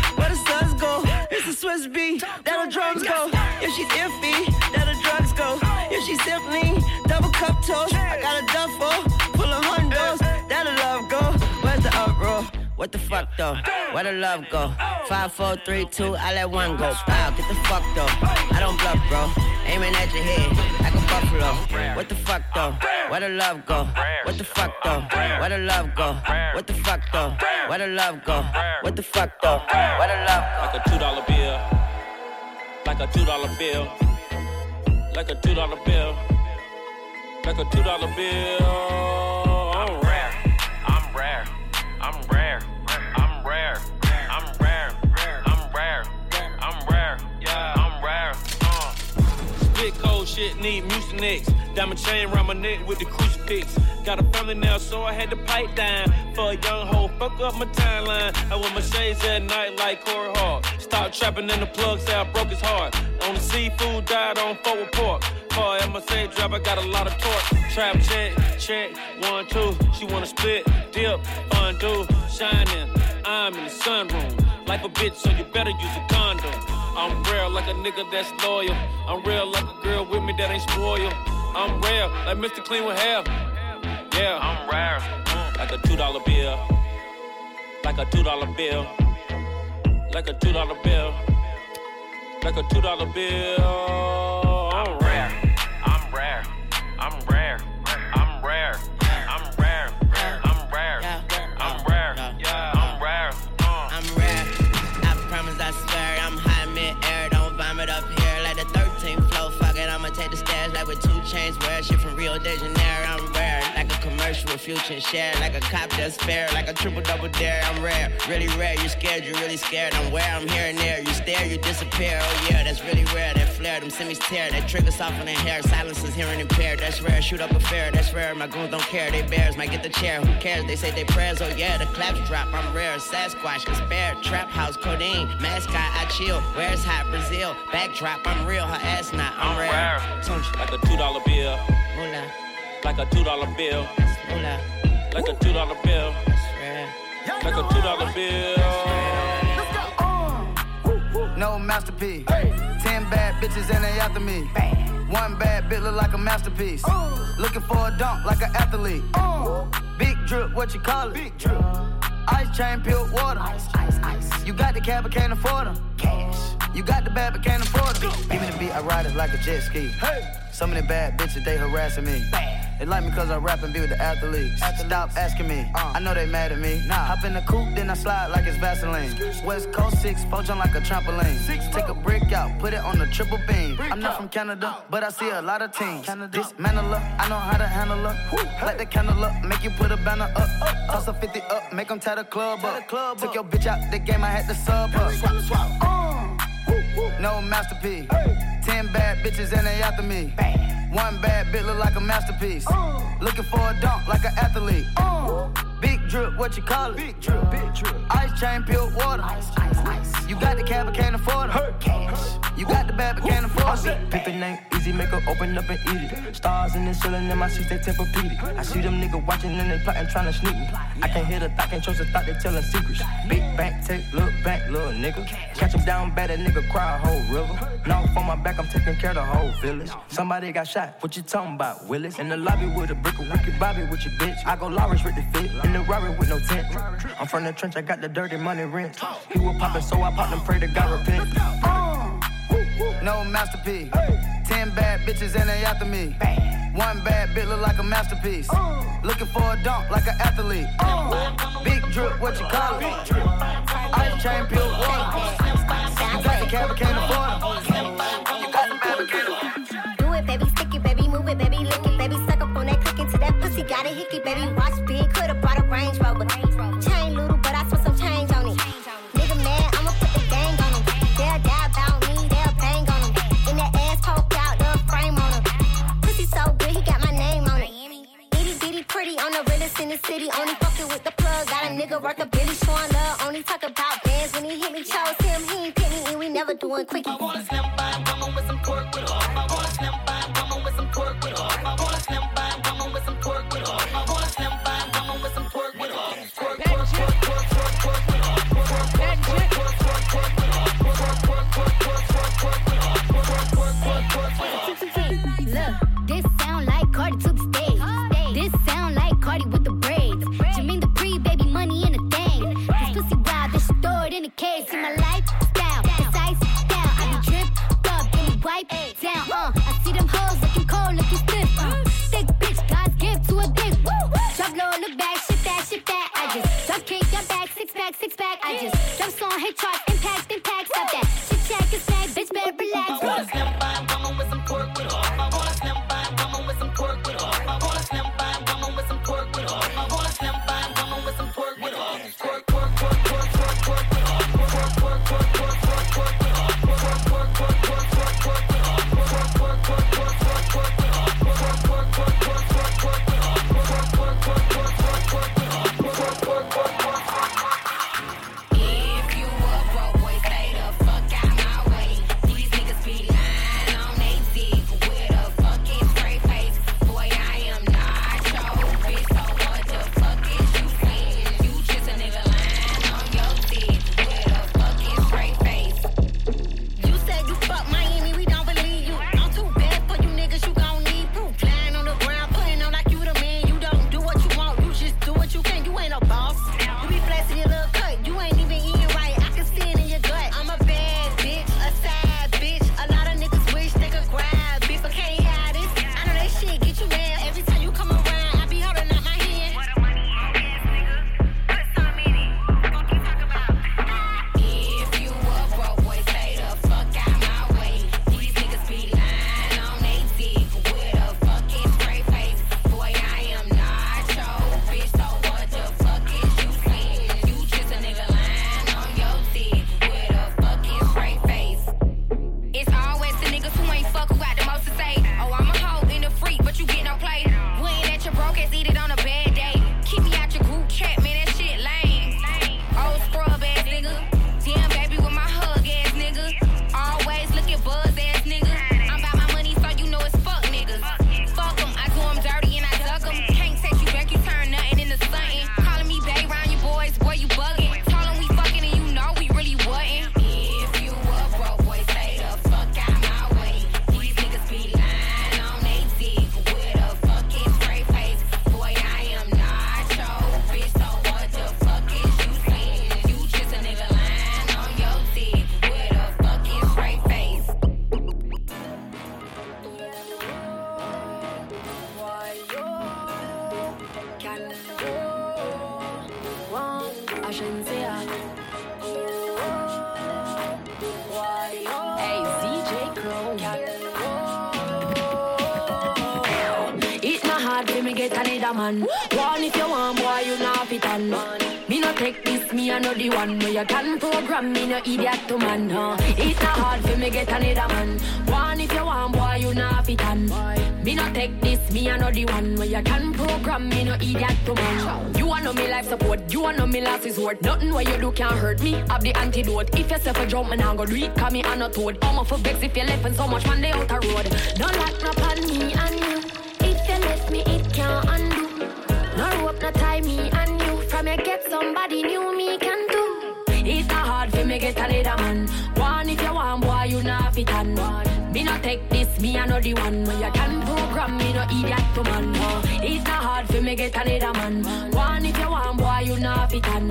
Swiss beat. That the drums go. If she's iffy, that the drugs go. If she's simply double cup toast, I got a duffel full of hundos. That the love go. Where's the uproar? What the fuck though? Where the love go? Five, four, three, two, I let one go. Wow, get the fuck though. I don't bluff, bro. Aiming at your head buffalo. What the fuck though? Where the love go? What the fuck though? Where the love go? What the fuck though? Where the love go? What the fuck though? Where the love go? Like a two dollar bill. Like a two dollar bill. Like a two dollar bill. Like a two dollar bill. Shit, need mucinex. Diamond chain around my neck with the crucifix. Got a family now, so I had to pipe down. For a young hoe, fuck up my timeline. I wear my shades at night like Corey Hart. Stop trapping in the plug, say I broke his heart. On the seafood, died on forward pork. Car MSA driver, got a lot of torque. Trap check, check, one, two. She wanna split, dip, fondue, shining. I'm in the sunroom. Like a bitch, so you better use a condom. I'm real like a nigga that's loyal. I'm real like a girl with me that ain't spoiled. I'm rare, like Mr. Clean with hair. Yeah, I'm rare. Like a two dollar bill. like a two dollar bill, like a two dollar bill, like a two dollar bill. I'm rare, I'm rare, I'm rare, I'm rare, with future and share. Like a cop that's fair, like a triple double dare. I'm rare, really rare. You scared, you really scared. I'm where I'm here and there. You stare, you disappear. Oh yeah, that's really rare. That flare, them semis tear. That trigger soft on their hair. Silence is hearing impaired. That's rare. Shoot up a fair. That's rare. My goons don't care. They bears might get the chair. Who cares? They say they prayers. Oh yeah, the claps drop. I'm rare. Sasquatch, conspire. Trap house, codeine. Mascot, I chill. Where's hot Brazil? Backdrop, I'm real. Her ass not. I'm, rare. Tunch. Like a two dollar bill, Moolah. Like a two dollar bill, like a two dollar bill, Rare. like a two dollar bill. No masterpiece. Ten bad bitches and they after me. One bad bitch look like a masterpiece. Uh. Looking for a dunk like an athlete. Uh. Big drip, what you call it? Big drip. Ice chain, peeled water. Ice, ice, ice. You got the cab, but can't afford them. Cash. You got the bad, but can't afford them. Give me the beat, I ride it like a jet ski. Hey. Some of the bad bitches, they harassing me. They like me cause I rap and be with the athletes. Stop asking me, I know they mad at me. Nah. Hop in the coupe, then I slide like it's Vaseline. West Coast 6, poach on like a trampoline. Six, Take a brick out, put it on the triple beam. I'm not from Canada, but I see a lot of teams. Dismantle her, I know how to handle her. Light the candle up, make you put a banner up. Toss a 50 up, make them tie the club up. Took your bitch out the game, I had to sub her. Uh. No masterpiece. Ten bad bitches and they after me. One bad bitch look like a masterpiece. Uh. Looking for a dunk like an athlete. Uh. Big drip, what you call it? Big drip, big drip. Ice chain, peeled water. Ice, ice, ice. You got the cab, but can't afford it. Cash. You got the bad, but can't afford it. Pick the name easy, make her open up and eat it. Stars in the ceiling in my seats, they Tempur-Pedic. I see them niggas watching and they plotting, trying to sneak me. I can't hear the thought, can't trust the thought, they telling secrets. Big bank, take, look back, little nigga. Catch him down bad, that nigga cry a whole river. Now on my back, I'm taking care of the whole village. Somebody got shot, what you talking about, Willis? In the lobby with a brick of wicked Bobby with your bitch. I go Lawrence with the fit, in the Rari with no tent. I'm from the trench, I got the dirty money rent. He was poppin', so I popped and pray to God repent. No masterpiece. Ten bad bitches and they after me. One bad bitch look like a masterpiece. Looking for a dunk like an athlete. Big drip, what you call it? Ice chain, peeled water. Got the cab, can't afford it. Pussy, got a hickey, baby, watch big, could've brought a Range Rover. Chain little, but I spent some change on it. Nigga mad, I'ma put the gang on him. They'll die about me, they'll bang on him. In that ass poked out, the frame on him. Pussy so good, he got my name on it. Itty bitty pretty on the realest in the city, only fucking with the plug. Got a nigga worth a billy, showing love, only talk about bands when he hit me, chose him, he ain't pick me, and we never doing quickie. I wanna slim by you can program me no idiot to man. Huh? It's not hard for me get another man. One if you want, boy, you not fit on. Me no take this, me the one where you can program me no idiot to man. You want know me life support, you want know me last is worth. Nothing where you do can't hurt me. I've the antidote. If you say for jump, man, I go do it. Cause me I not toad. I'm for vex if you left and so much man they out the road. Don't lock up on me and you. If you left me, it can't undo. No rope, no tie me get a man. One if you want, boy, you not fit on one. Me not take this, me the one. When you can program me, no idiot to man. No. It's not hard for me get a leader man. One if you want, boy, you not fit on.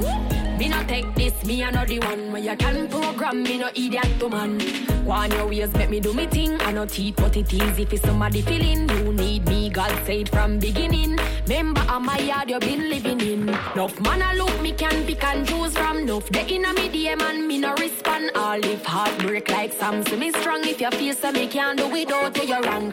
Me not take this, me the one. When you can program me, no idiot to man. Go on your ways, make me do me thing. I know teeth, but it is if it's somebody feeling. You God said from beginning. Member of my yard you been living in. Enough man I look me can pick and choose from. Enough the inner me DM and me no respond. All if heartbreak like Sam, so me strong. If you feel so uh, me can't do without you, you're wrong.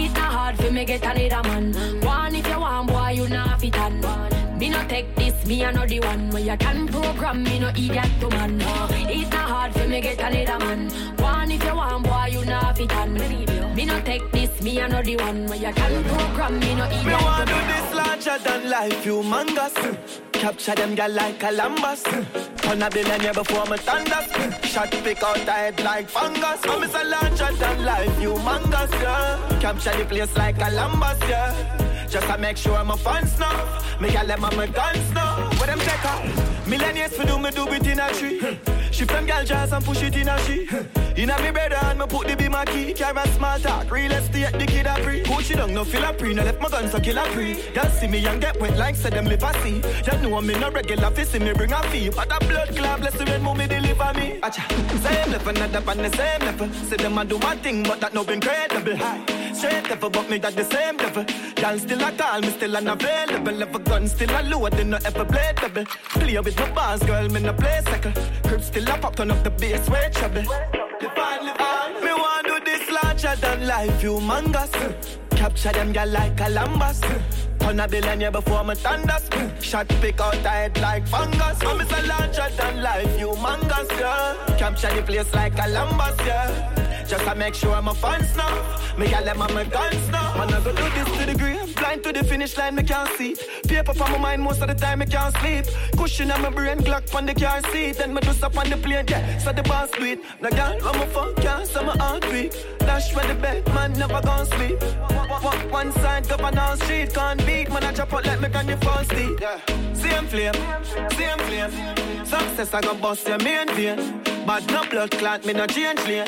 It's not hard for me get another man. One if you want, boy, you not fit on. Me no take this, me I know the one where you can program me no idiot to man. No. It's not hard for me get another man. One if you want, boy, you not fit on. Me no take this, me I know the one where you can program me no idiot Me to want do man. this larger than life, humongous. Capture them girl like a lambus. Turn a billionaire before me thunders. Shot pick out the head like fungus. Oh, I'm a larger than life, humongous, yeah. Capture the place like a lambus, yeah. Just to make sure my fans know. Me gal them on my guns now. Where them take her? Millennials for do me do it in a tree. She from gal jazz and push it in a she. In a me bed and me put the be my key. Carry a small talk, real estate the kid a free. Push it down, no feel a pre. No left my gun so kill a pre. Y'all see me and get wet like say them live a see. You know me no regular fi see me bring a fee. But a blood clot bless you when mommy deliver me. Acha, same level, not up on the same level. Say them a do my thing, but that no incredible high. Straight level, but me at the same level. Y'all still a call, me still unavailable. Level gun still a load, they no ever blade double. Play with my bars, girl, me no play second. Crib still a pop, turn up the bass, way trouble. Live on, live on. Me want do this larger than life, humongous. Capture them girl like a lambus. Turn a billionaire before me thunders. Shot pick out the head like fungus. I'm a larger than life, humongous, yeah. Capture the place like a lambus, yeah. Just to make sure my fans know. Me gal on my guns now. Man, I go do this to the grave. Blind to the finish line, me can't see. Paper for my mind most of the time, me can't sleep. Cushion on my brain, Glock on the car seat. Then me do up on the plane, yeah. So the boss it. Now, gal, when my phone can't, so my heart weak. Dash where the bed, man, never gonna sleep. Walk one side, go on down street. Can't beat, man, I chop out like me can false teeth. Yeah. Same flame, same flame. Success, I gon' bust your main vein. But no blood clot, me no change lane.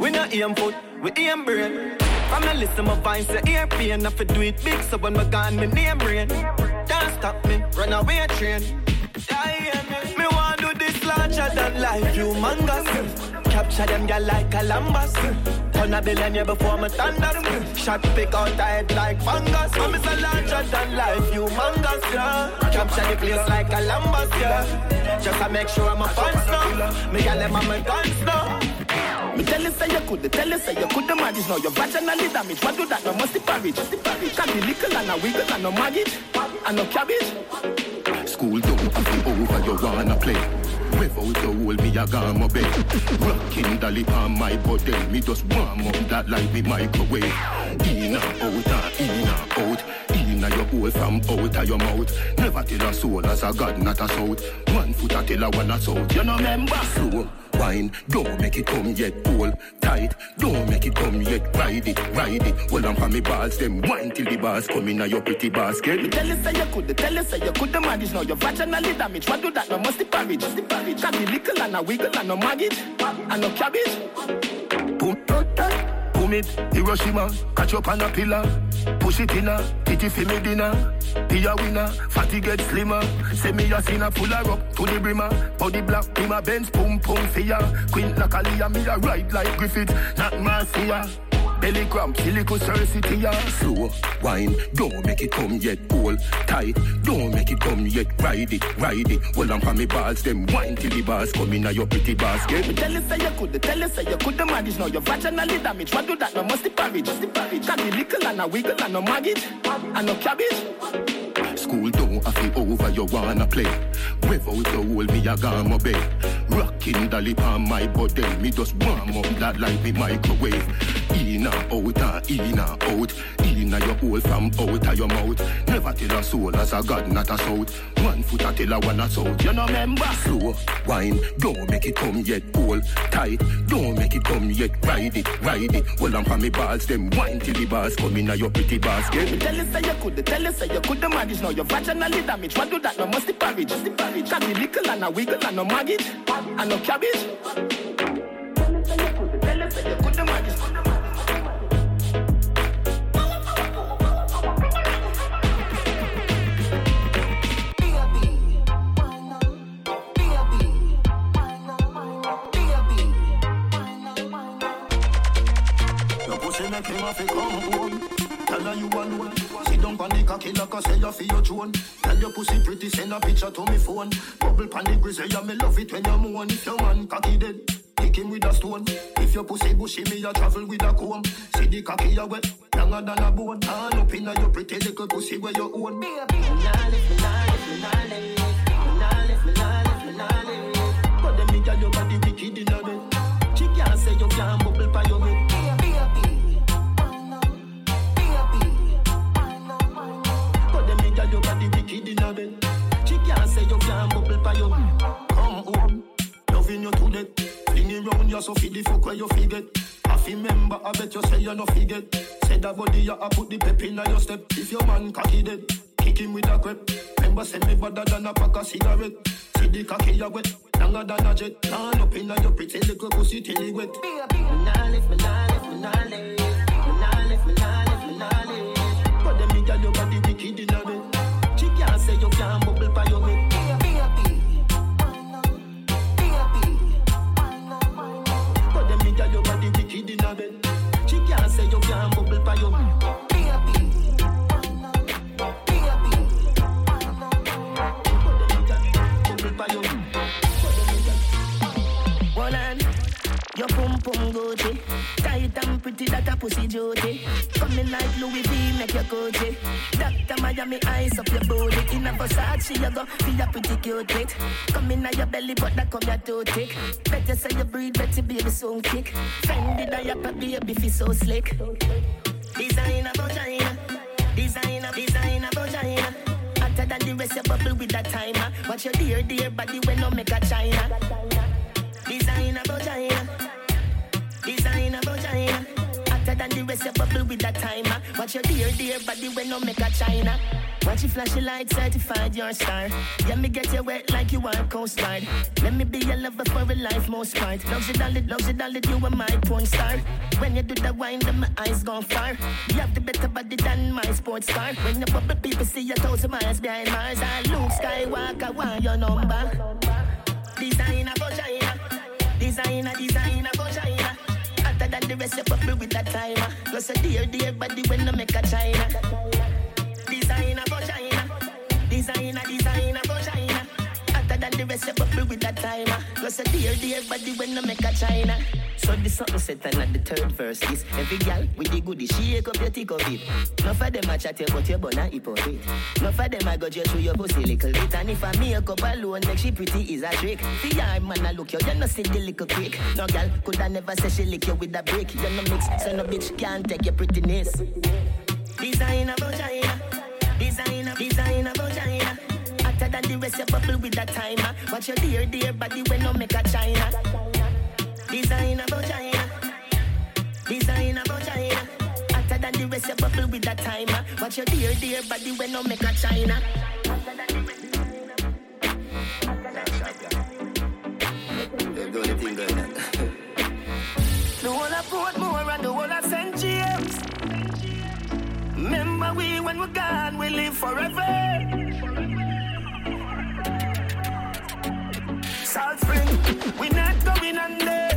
We no aim foot, we aim brain. From the listen my vines, the ear pain. I do it big, so when my gun, me name rain. Don't stop me, run away train. Yeah, me. want do this larger than life, humongous. Capture them girl like a lambus. Turn a billionaire before me thunders. Shot pick out the head like fungus. I'm a larger than life, humongous, yeah. Capture the place like a lambus, yeah. Just to make sure my fans know. Me gal them on my guns now. Me tell you say you could, tell you say you could manage now. Your vaginally damaged. What do that? No musty porridge. Can be little and a wiggle and no maggot and no cabbage. School don't over, you wanna play. Without the hole, me a gone my bed. Rocking dolly on my body, me just warm up that like me microwave. In and out, in and out. In a your hole from out of your mouth. Never tell a soul as a god, not a south. One foot a tell a one a south. You know remember? Slow wine, don't make it come yet. Hold tight, don't make it come yet. Ride it, ride it. Hold on for me balls, them wine till the bars come in a your pretty basket. Me tell you say you could, tell you say you could the manage now. Your vaginally damaged. What do that? No musty porridge. Can be little and a wiggle and no maggot and no cabbage. Boom, boom it, Hiroshima, catch up on a pillar. Push it in a, titty for me dinner. Be a winner, fatty get slimmer. Say me a sinner, pull her up to the brimmer. Body black, be my Benz, pum pum fear. Queen like Aaliyah, me a ride like Griffith, not Marcia. Belly cramp, silico Cersei, ya. Slow wine, don't make it come yet. Hold tight, don't make it come yet. Ride it, ride it. Hold on for me balls, them wine till the bars come in your pretty basket. Me tell you say you could, tell you say you could manage now. Your vaginally damaged. What do that? No musty porridge. Can be little and a wiggle and no maggot and no cabbage. School don't have it over, you wanna play. Without the hole, me a gone my bed. Rocking dolly on my body, me just warm up that like me microwave. In and out and in and out. In your hole from out of your mouth. Never tell a soul as a god, not a south. One foot a tell a one a south. You know remember? Slow wine, don't make it come yet. Hold tight, don't make it come yet. Ride it, ride it. Hold on for me balls, them wine till the bars come in your pretty basket. Tell us say you could, tell us say you could manage. Now you're vaginally damaged. What do that? No must be porridge. Can be little and a wiggle and no maggot and no cabbage. To come home. Tell her you alone. Sit down on the cocky like I say you feel your drone. Tell your pussy pretty, send a picture to me phone. Bubble pan the grizzly, me love it when you moan. If your man cocky dead, kick him with a stone. If your pussy bushy, me a travel with a comb. See the cocky you wet, longer than a bone. Turn up in your pretty little pussy where you own. Baby, nah lift me, nah lift me, nah lift me, nah lift me, nah lift me, nah lift me. But them nigga your body wicked in a you can't bubble 'pon you. Come on, loving you to death. Hanging 'round you so feed the fuck where you forget. I remember, I bet you say you no forget. Say that body, you I put the pep in your step. If your man cocky dead, kick him with a crep. Remember, send me better than a pack of cigarette. See the cocky you wet, longer than a jet. Turn up in your pretty little pussy till it wet. Nah lift me, nah lift me, nah lift pum Gucci. Tight and pretty that a pussy duty. Coming like Louis V, make your Gucci. Doctor Miami, eyes up your booty. In a Versace, you go be a pretty cute it. Come in your belly, but that come your too thick. Better say you breathe, better baby soon kick. Fendi diaper, baby, feel so slick. Designer vagina, designer, designer vagina. Than the rest, you bubble with that timer. Watch your dear, dear body when no make a China. Designer vagina. Designer vagina. Hotter than the rest, you bubble with that timer. Watch your dear, dear body when no make a China. Watch you flash your light, certified your star. Yeah, me get you wet like you are Coast. Let me be your lover for a life, most part. Loves you, darling, loves you, darling, you are my porn star. When you do the wine, then my eyes gone far. You have the better body than my sports car. When you bubble, people see you thousand miles behind Mars. I Luke Skywalker, want your number. Designer vagina, designer, designer vagina than the rest, you bubble with that timer. Plus a dear, dear body when I make a China. Designer for China. Designer, designer rest, you bubble with that timer. Plus a dear, dear body when I make a China. So the something set and at the third verse is Every gal with the goodie, shake up your tick of it. No for them I chat you but your bun a hypocrite No for them I got you through your pussy little bit. And if I make up alone make she pretty is a trick. The yard man I look you, you no see the little quick. No gal could I never say she lick you with a brick. You no mix, so no bitch can't take your prettiness. Designer vagina Designer, designer. vagina rest you bubble with that timer Watch your dear, dear body when no make a China Designer vagina. Designer vagina. Hotter than the rest, you bubble with that timer. Watch your dear, dear body when no make a China. The whole of Portmore and the whole of St. James. Remember we when we're gone, we live forever. Salt Spring, we not going under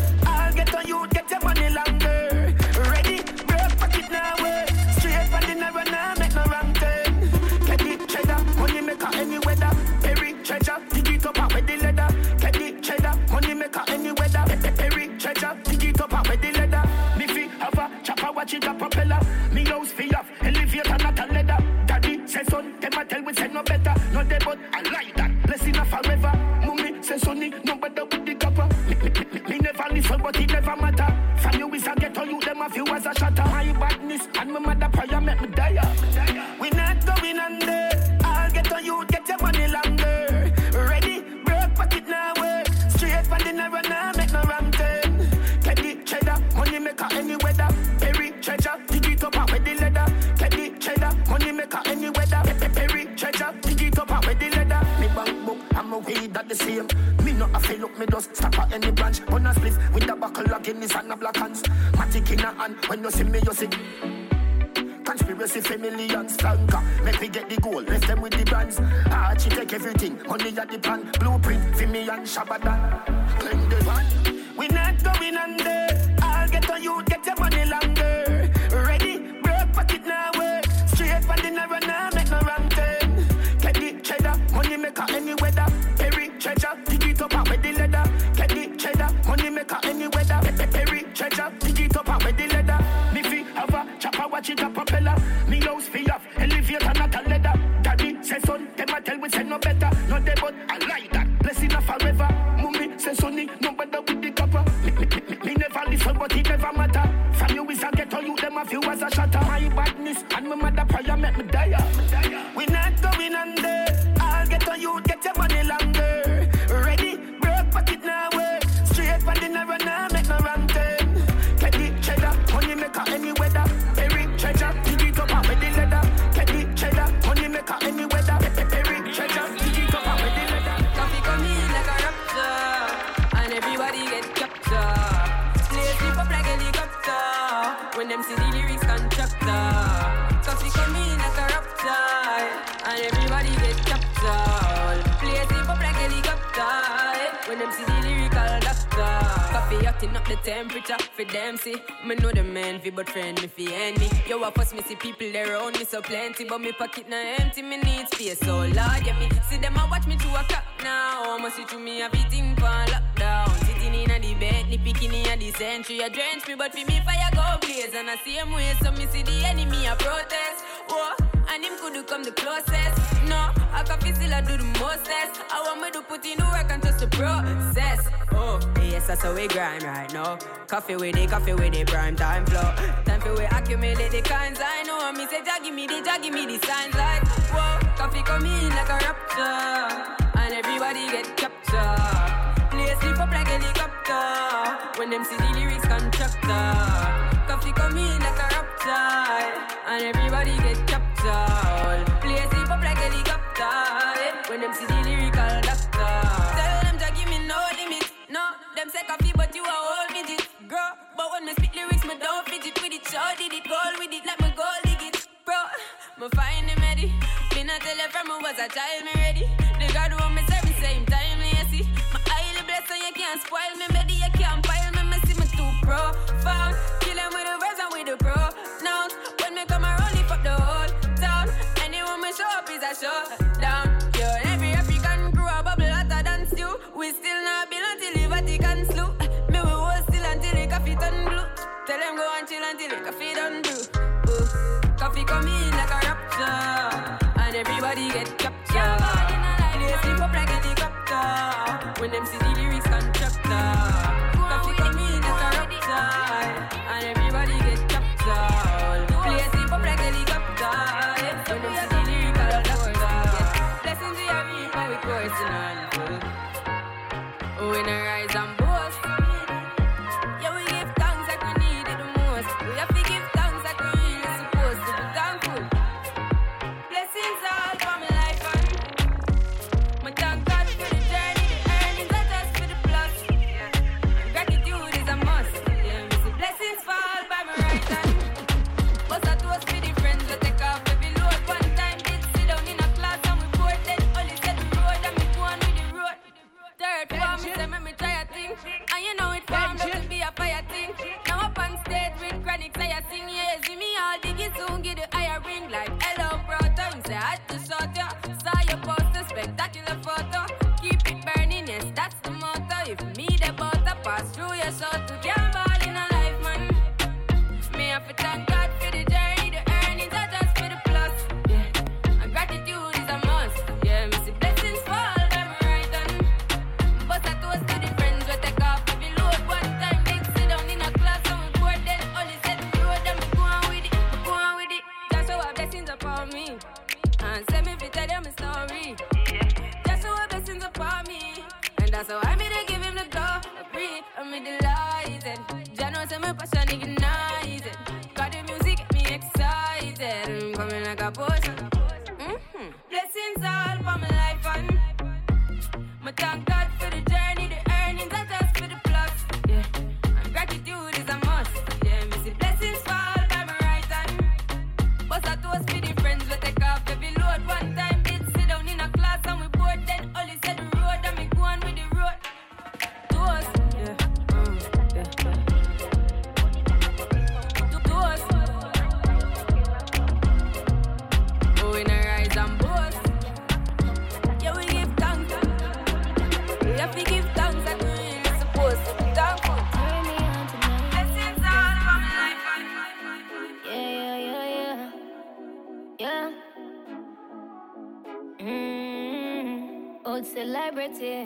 so you get your money longer. Ready, break pocket now, way. Straight from the narrow now, make no wrong turn. Get cheddar, money maker any weather. Perry treasure, dig it up out with the leather. Get cheddar, money maker any weather. Perry treasure, dig it up out with the leather. Me fi have a chopper, watch it a propeller. Me house fi off, elevator not a leather. Daddy say son, them a tell we send no better. No they but say sunny, no better with the copper. Me, never listen, but it never matter. From you is a ghetto, you them a few as a shatter. My badness and my mother prayer make me die. We not going under. I'll get on you, get your money longer. Ready, break pocket now work. Straight from the narrow now make no ram turn. Teddy cheddar, money maker any weather. Perry treasure, dig it up out with the leather. Teddy cheddar, money maker any weather. Perry treasure, dig it up out with the leather. Me bank book, I'm a weed at the same. Me a just stop at any branch. On a spliff with the buckle of Guinness and a black hands. Matic in a hand, when you see me, you see. Conspiracy family and slanker. Make me get the gold, rest them with the brands. Archie take everything, money at the plan. Blueprint, for me and Shabada. Claim the van. We not going under. The temperature for them see. Me know the man fi but friend me fi enemy. Yo, I first me see people around me so plenty, but me pocket na empty. Me need space so large. Yeah, me see them a watch me to a clock now. I'ma see through me everything on lockdown. Sitting in a the bed, ni picking in a the century. A drench me, but for me fire go blaze. And I see same way, so me see the enemy a protest. Whoa. And him could come the closest. No, I can feel still I do the mostest. I want me to put in the work and trust the process. Oh, yes, that's how we grind right now. Coffee with it, coffee with it, prime time flow. Time for we accumulate the kinds I know. Me say, Jah give me the, Jah give me the signs like, whoa. Coffee come in like a rapture. And everybody get captured. Play sleep up like helicopter. When them see the lyrics constructor. Coffee come in like a rapture. And everybody get captured. Play sleep up like helicopter. Eh? When them see the lyrical doctor. Tell them to give me no limit. No, them say coffee, but you a whole midget. Girl, but when me spit lyrics, me don't fidget with it. Sure did it, goal with it, like me goal dig it. Bro, me find him ready. Me not tell from me was a child, me ready. The God want me serve me same time, me see. My highly blessed, so you can't spoil me, baby, you can't pile me. Me see me too profound. Me pretty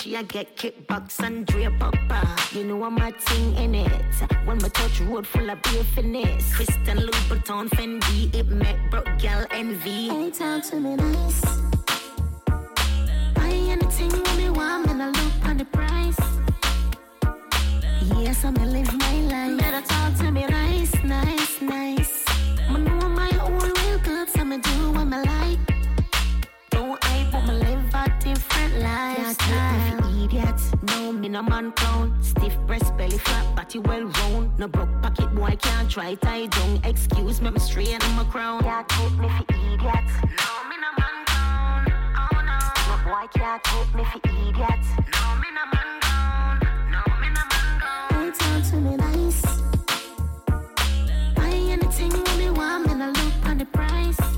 she a get kickbacks and drape up. Uh. You know I'm a ting in it. When my touch road full of beer finesse. Christian Louboutin, Fendi, it make broke girl envy. Ain't talk to me nice. Buy anything when me want, and I look on the price. Yes, I'ma live my life. Better talk to me nice, nice, nice. Can't take me for idiots. No, me no man clown. Stiff breast, belly flat, body well round. No broke pocket, boy can't try tie down. Excuse me, me straight on my crown. Can't take me for idiots. No, me no man clown. Oh no. No boy can't take me for idiots. No, me no man clown. No, me no man clown. Don't talk to me nice. Buy anything you me want, me no look on the price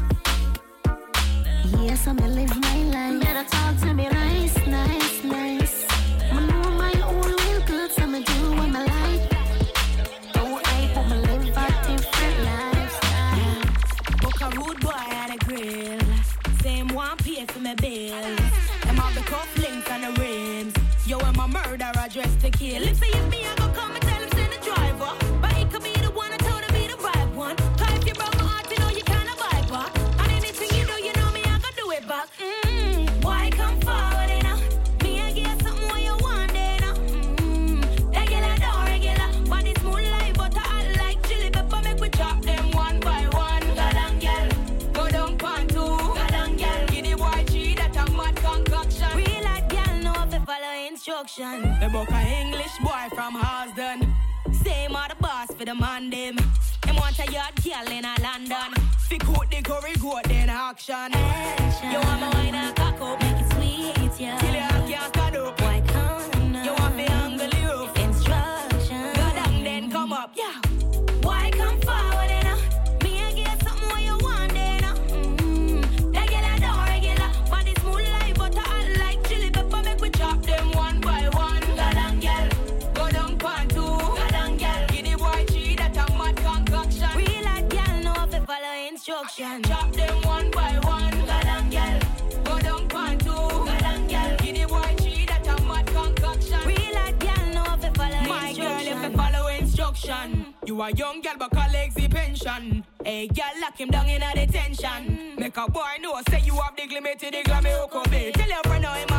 yes, I'ma live my life. Better talk to me nice, nice, nice. I know my own will good, I'ma do what I like. Oh, I I'ma live a different lifestyle. Book a rude boy at a grill. Same one pay for my bills. I'm out the cufflinks and the rims. Yo, I'm a murderer dressed to kill. If you give me instruction. Me book a English boy from Hosden. Same are boss for the man them. They want a yard girl in a London. Fi cook the curry goat then auction. action. You want my wine and cock up, make it sweet, yeah. Chop them one by one. Pan two. Give the that a mad concoction. Real girl you follow My girl if you follow instruction. You a young girl but colleagues the pension. Hey girl lock him down in a detention. Make a boy know say you have the glimmer to the glamour. Tell your friend how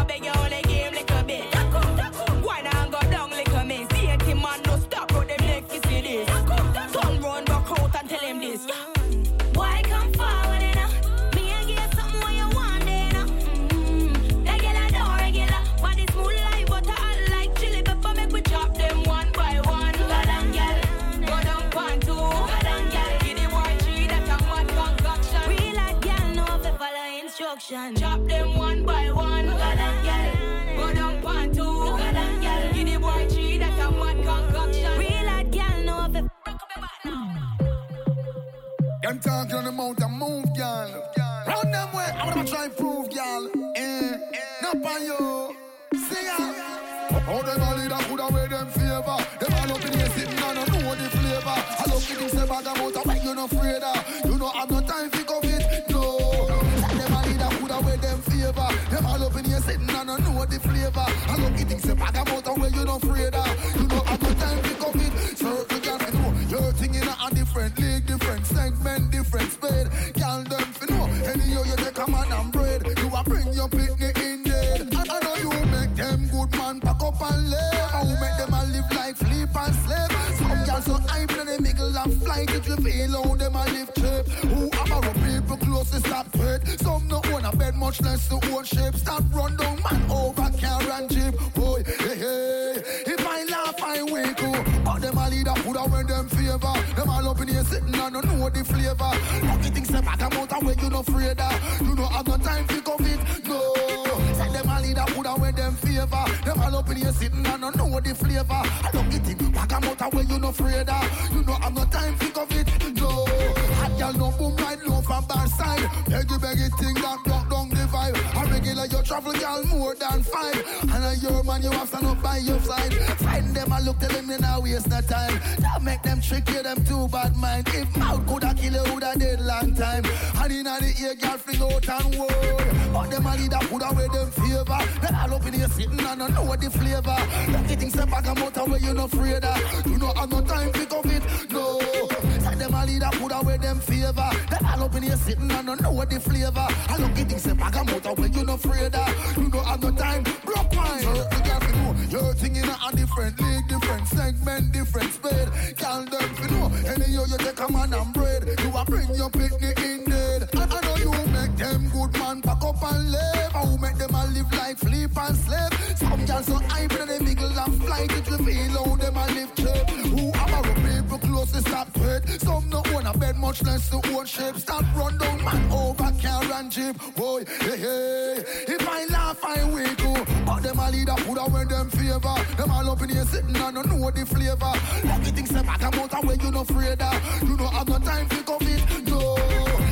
of. You know have no time come in. No.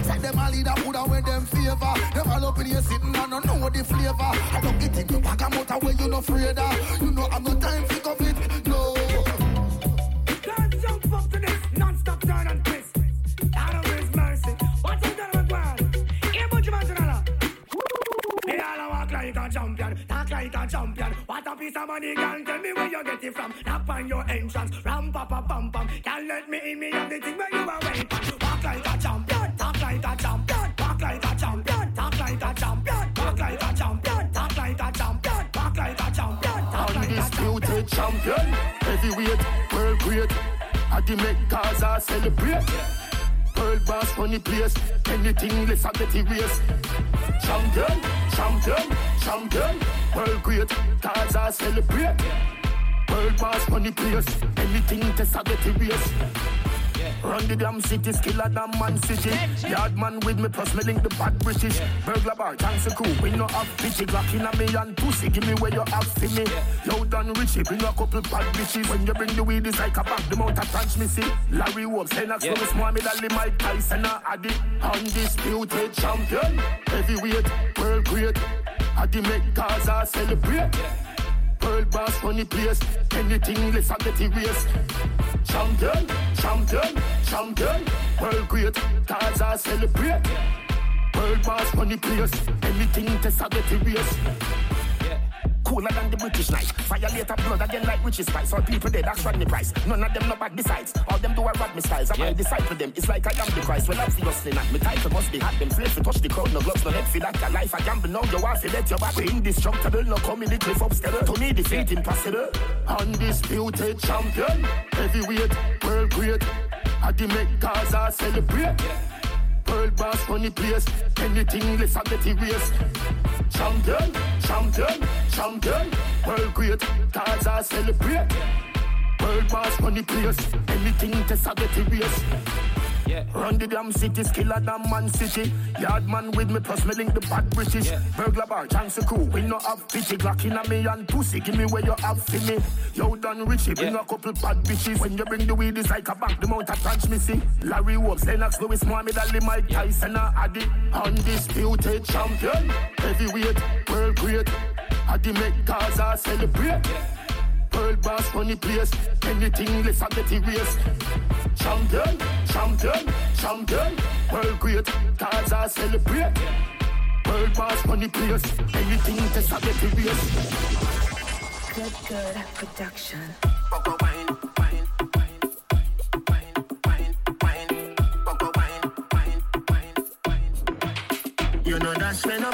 Say them a leader put away them favor. Them all up in here sitting and don't know the flavor. I don't get it, you back out away, you no afraid of. You know have no time come in. No. Can't jump up to this non-stop turn and twist. Out of his mercy. What's up, Donald McGuire? Here, Bunch of. They all walk like a champion, talk like a champion. What a piece of money, girl. Tell me where you get it from. Knock on your entrance, ram pa pa pam let me in, me have the thing where you are waiting. Walk like a champion, talk like a champion. Walk like a champion, talk like a champion. Walk like a champion, talk like a champion. Walk like a champion, talk like a Undisputed champion, heavyweight, world great. I the make Gaza celebrate. World boss funny place, anything less I get erased. Champion, champion, champion, world great. Gaza celebrate. World boss funny place, anything test I get erased. Run the damn city, skiller damn man city. Yard man with me, plus me link the bad British. Burglar bar, thanks a cool. We no have pity, Glock in a me and pussy. Give me where you have for me. Yo, done Richie, bring a couple bad bitches. When you bring the weed, it's like a bag. The mount punch me see. Larry Wolf, Lennox, yeah. Lewis, Muhammad Ali, Mike Tyson, a Addy. Undisputed champion. Heavyweight, world great. Addy make Gaza celebrate. World boss funny place. Anything less I get erased. Champion, champion, champion. World great. Gaza celebrate. World boss funny place. Anything test I get erased. Cooler than the British night. Violate a blood again like Richie Spice. All people dead, that's Rodney Price. None of them no bad besides. All them do are Rodney styles. I might disciple them. It's like I am the Christ. Well, I'm obviously not. Me title must be hot. Them slave to touch the crowd. No gloves, no head for that. Your life, I gamble now. You want to let your back. We indestructible. No in the cliff upstairs. To me, defeat impossible. Undisputed champion. Heavyweight, world great. I the make Gaza celebrate. World boss funny place. Anything less I get erased. Champion, champion, champion. World great. Gaza celebrate. World boss funny place. Anything test I get erased. Run the damn city, skiller damn man city. Yard man with me, plus me link the bad British. Burglar bar, chance a crew. We no have pity. Glock in a me and pussy. Give me where you have for me. Yo, done Richie, bring a couple bad bitches. When you bring the weed, it's like a bank. The mount punch me see. Larry Wolf, Lennox, Lewis, Muhammad Ali, Mike Tyson, a Addy. Undisputed champion. Heavyweight, world great. Addy make Gaza celebrate. World boss funny place. Anything less I get erased. Champion, champion, champion. World great. Gaza celebrate. World boss funny place. Anything less I get erased. Good, good production. Wine, wine. Wine, wine, wine. Wine. Wine, wine, wine, wine. You know that's when I'm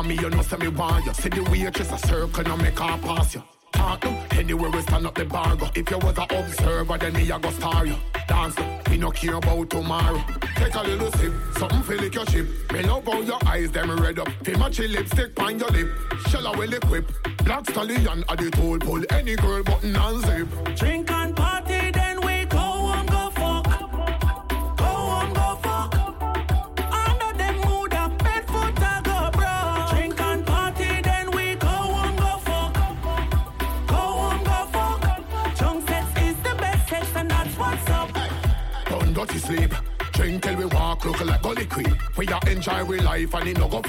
want me, you know say me want you. See the waitress a circle, now make her pass you. Talk no, anywhere we stand up the bar go. If you was a observer, then me a go star you. Dance no, me no care about tomorrow. Take a little sip, something feel like your chip. Me love how your eyes them red up. Feel my lipstick on your lip. Shell a well equip? Black stallion at the toll pull. Any girl button and zip. Drink and party, and it no go.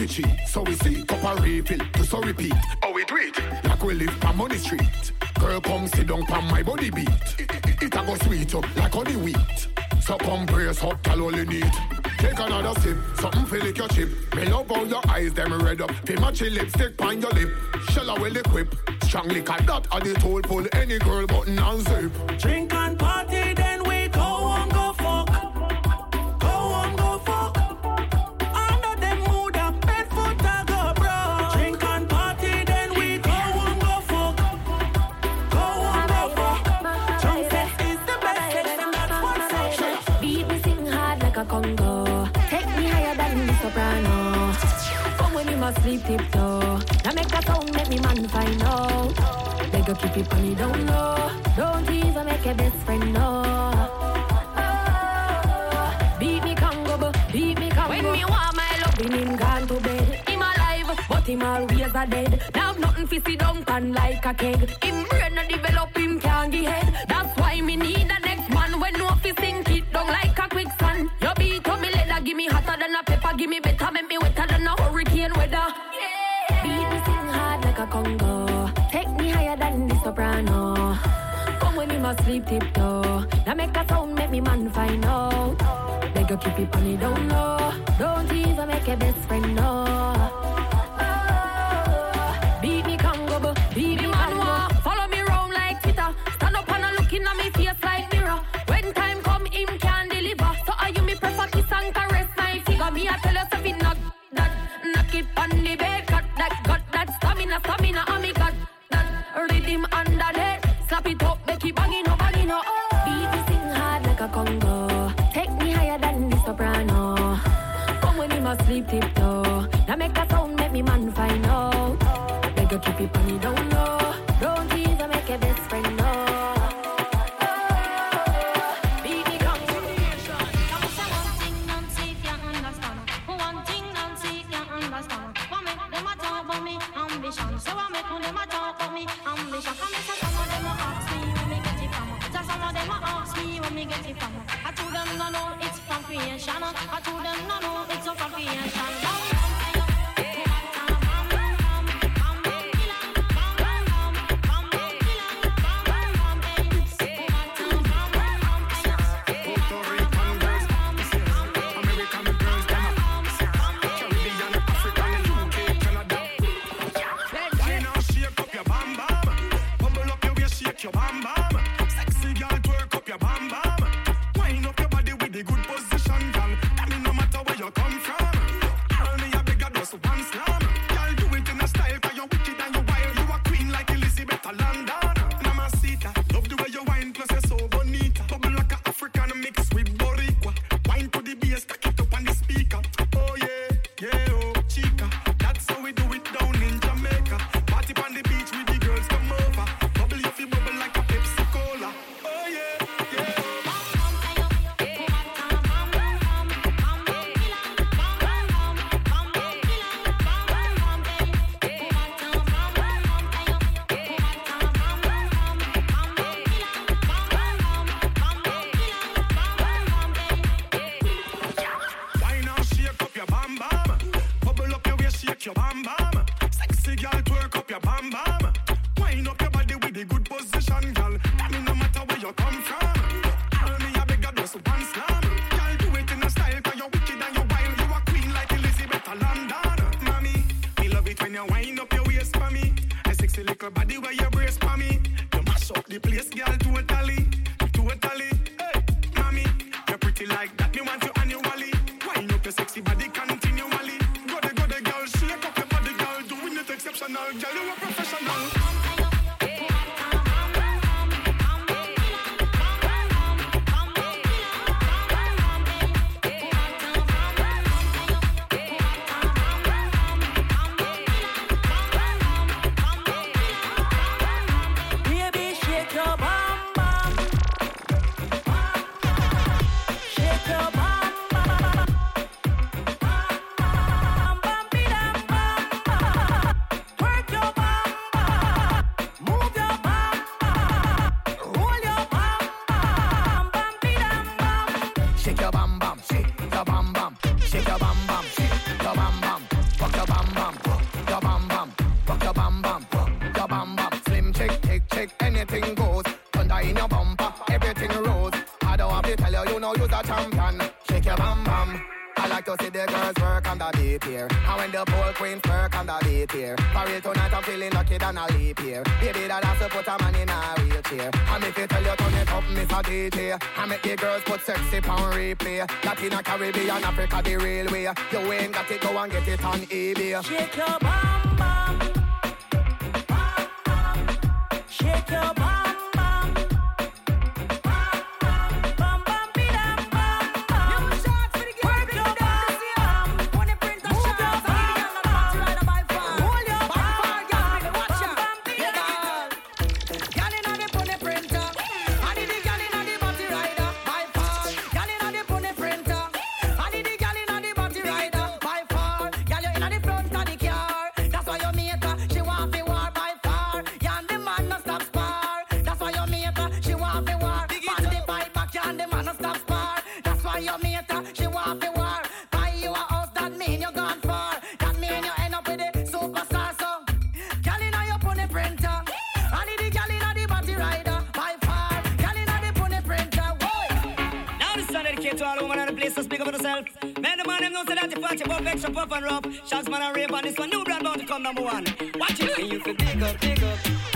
So we see cup a refill, to so repeat. Oh we do it, like we live on money street. Girl come sit down on my body beat. It, a go sweet up like honey wheat. So come brace up, tell all you need. Take another sip, something feel like your chip. Me love how your eyes them red up. Feel my chill lipstick on your lip. Shell a well equip. Strong liquor that at the toll pull any girl button and zip. Drink and party, Come when you must sleep tiptoe. Now make a sound, make me man find out. They go keep it on you don't know. Don't even make a best friend know. Oh, beat me Congo, beat me Congo. When me want my loving him gone to bed. Him alive, but him always a dead. Now nothing fi sit down pan like a keg. Him brain a develop, him can't get head. That's why me need the next man when no fi sink it down like a quicksand. Your beat on me leather, give me hotter than a pepper, give me better, make me soprano. Come when you must sleep tiptoe. Now make a sound, make me man find out. They go keep it on it down low. Don't even make a best friend know. in a Caribbean, Africa, the real way. You ain't got it, go and get it on eBay. Shake your body. This an dedicated to all women in the place, so speak up for yourself. Men the man, them know say that if you pop extra puff and rough. Shots man and rave on this one, new brand bound to come number one. Watch it. And You can dig up, dig up.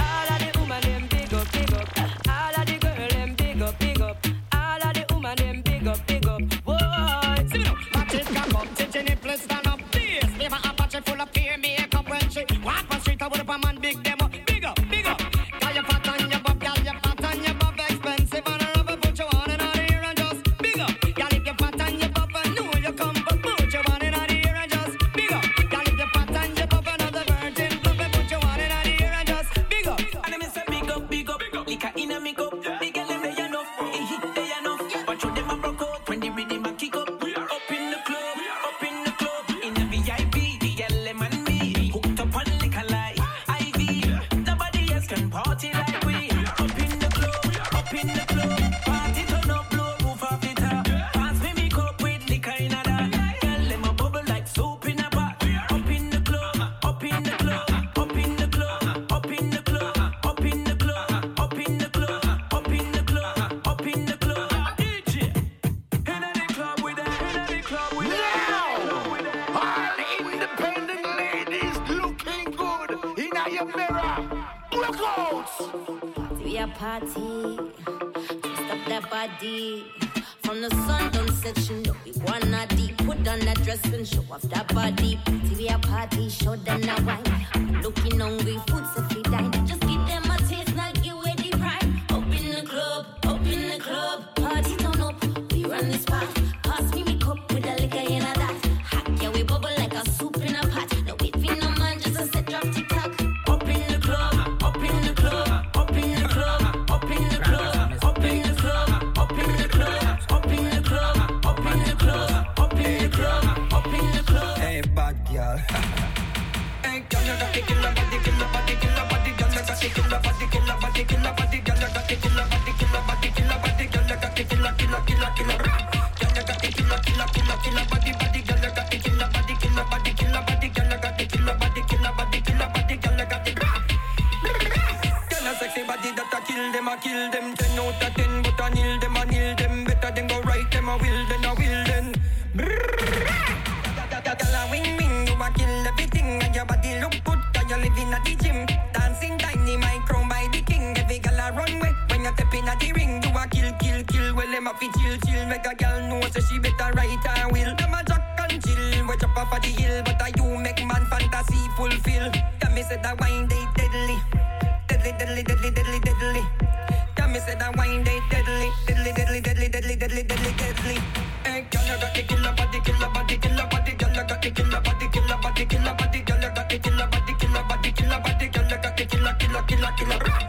killer, killer, killer.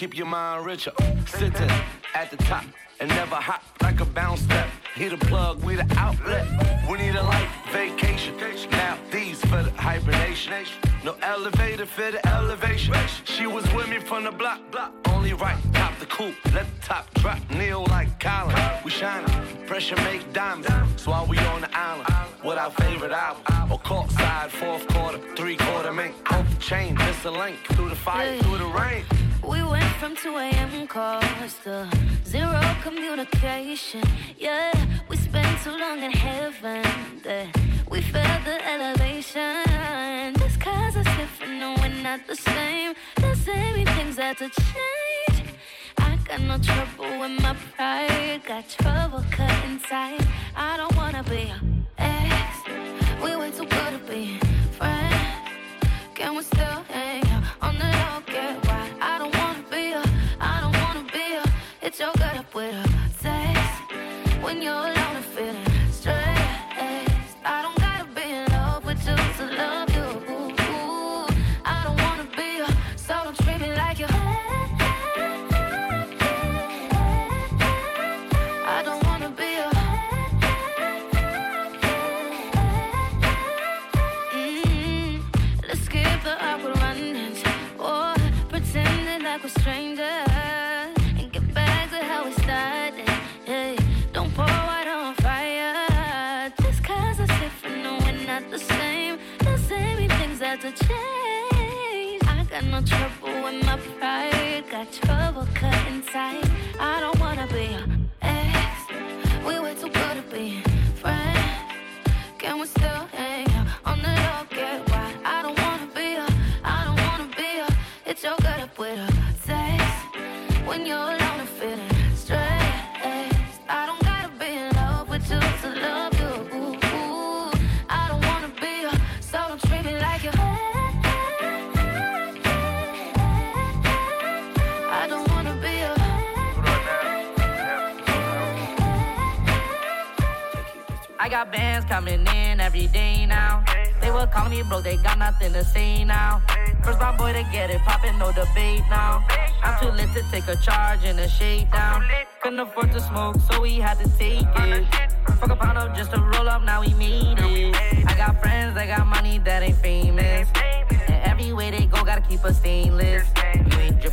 Keep your mind richer. Uh, sitting at the top and never hop like a bounce step. Hit a plug, we the outlet. We need a life vacation. Now these for the hibernation. No elevator for the elevation. She was with me from the block. Only right, top the coupe. Let the top drop. Kneel like Colin. We shining. Pressure make diamonds. So while we on the island, with our favorite album. Or court side, fourth quarter, three quarter, man. Off the chain, miss a link. Through the fire, through the rain. We went from 2 a.m. calls to zero communication. Yeah, we spent too long in heaven that we felt the elevation. This cause is different, no, we're not the same. The same things had to change. I got no trouble with my pride, got trouble cutting tight. I don't wanna be an ex. We were too good to be. trouble with my pride. Got trouble cut inside. I don't wanna be got bands coming in every day now. They were calling me broke, they got nothing to say now. First my boy to get it poppin', no debate now. I'm too lit to take a charge and a shakedown. Couldn't afford to smoke, so we had to take it. Fuck a pound up just to roll up, now we made it. I got friends that got money that ain't famous. And every way they go, gotta keep stainless.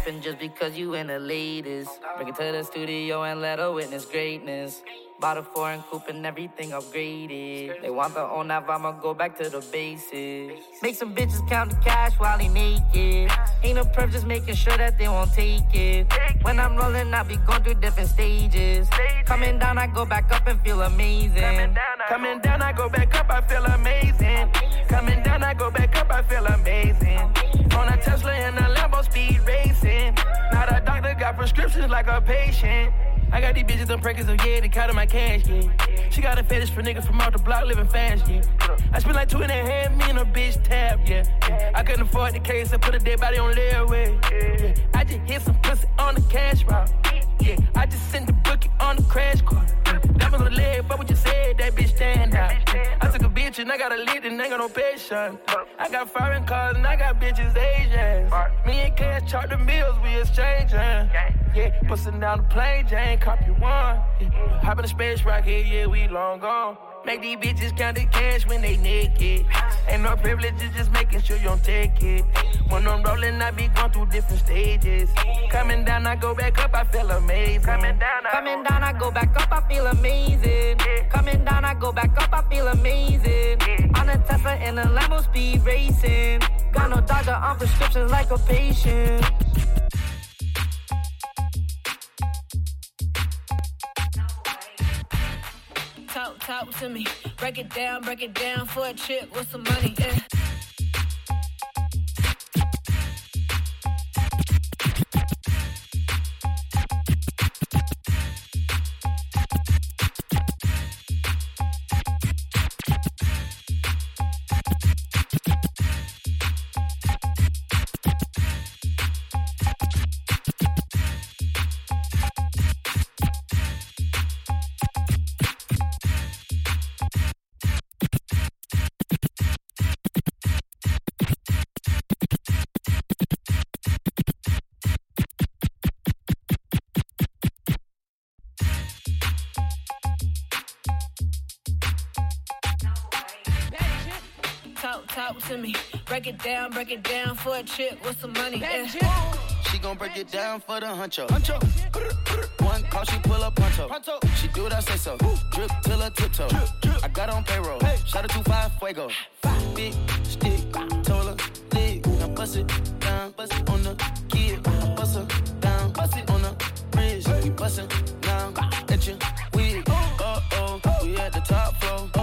Just because you in the latest. Bring it to the studio and let her witness greatness. Bought a foreign coupe and everything upgraded. They want the own nav, I'ma go back to the basics. Make some bitches count the cash while they naked. Ain't no perf, just making sure that they won't take it. When I'm rolling, I be going through different stages. Coming down, I go back up and feel amazing. Coming down, I go back up, I feel amazing. Coming down, I go back up, I feel amazing. On a Tesla and a prescriptions like a patient. I got these bitches on practice, so yeah, they counting my cash, yeah. She got a fetish for niggas from out the block living fast, yeah. I spent like two and a half million on a bitch tab, yeah. yeah. I couldn't afford the case, I put a dead body on layaway, yeah. I just hit some pussy on the cash route, yeah. I just sent the bookie on the crash course. Diamonds on the leg, but what you said, that bitch stand out. I a bitch and I got a lead and ain't got no patience. I got foreign cars and I got bitches Asians. Me and Cash chart the meals, we exchanging. Yeah, bustin' down the plain, Jane, cop you one. Yeah. Hop in the space rocket, yeah, we long gone. Make these bitches count the cash when they naked. Ain't no privilege, it's just making sure you don't take it. When I'm rolling, I be going through different stages. Coming down, I go back up, I feel amazing. Coming down, I, Coming down, I go back up, I feel amazing. Coming down, I go back up, I feel amazing. On a Tesla and a Lambo speed racing. Got no doctor on prescriptions like a patient. Talk, talk to me. Break it down, break it down for a chick with some money, yeah. Break it down, break it down for a chick with some money, yeah. She gon' break it down for the huncho. One call, she pull up pronto. She do what I say so. Drip till her tiptoe. I got on payroll. Shout out to five fuego. Five. Big stick, told her leg. Now bust it down, bust it on the kid. Bust her down, bust it on the bridge. We bustin' down at your wig. Uh oh, we at the top floor.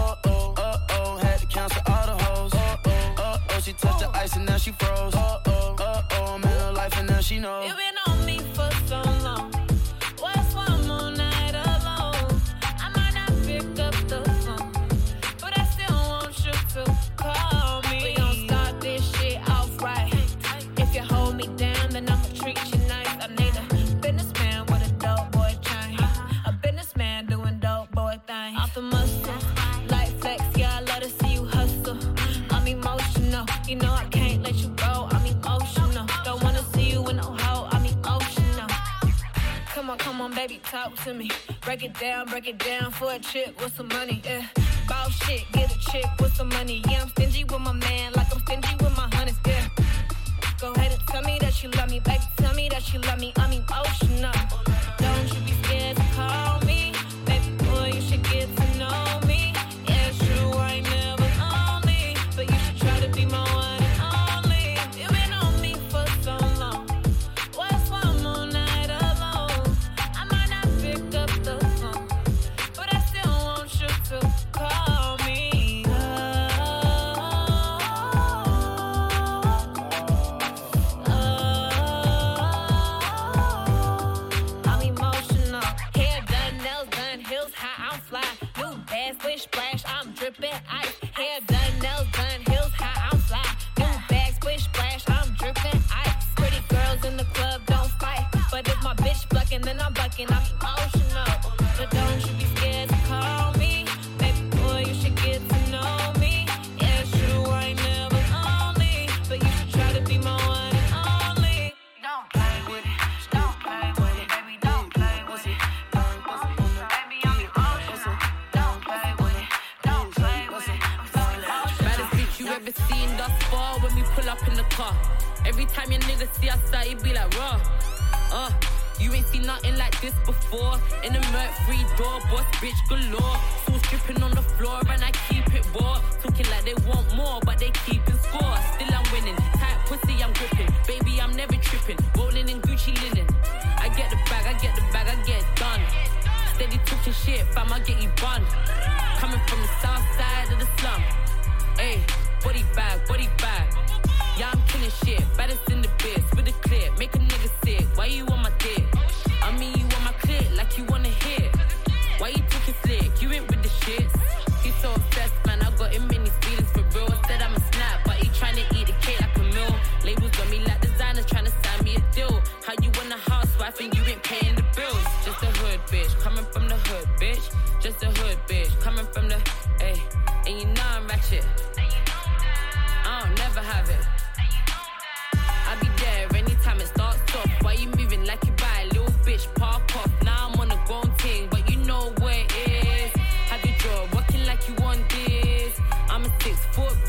Now she froze. Uh oh, uh oh, man, her life and now she knows. Come on, baby, talk to me. Break it down, break it down for a chick with some money, yeah. Boss shit, get a chick with some money. Yeah, I'm stingy with my man, like I'm stingy with my honeys, yeah. Go ahead and tell me that you love me, baby. Tell me that you love me. I'm emotional. Oh, Don't you be scared to call me,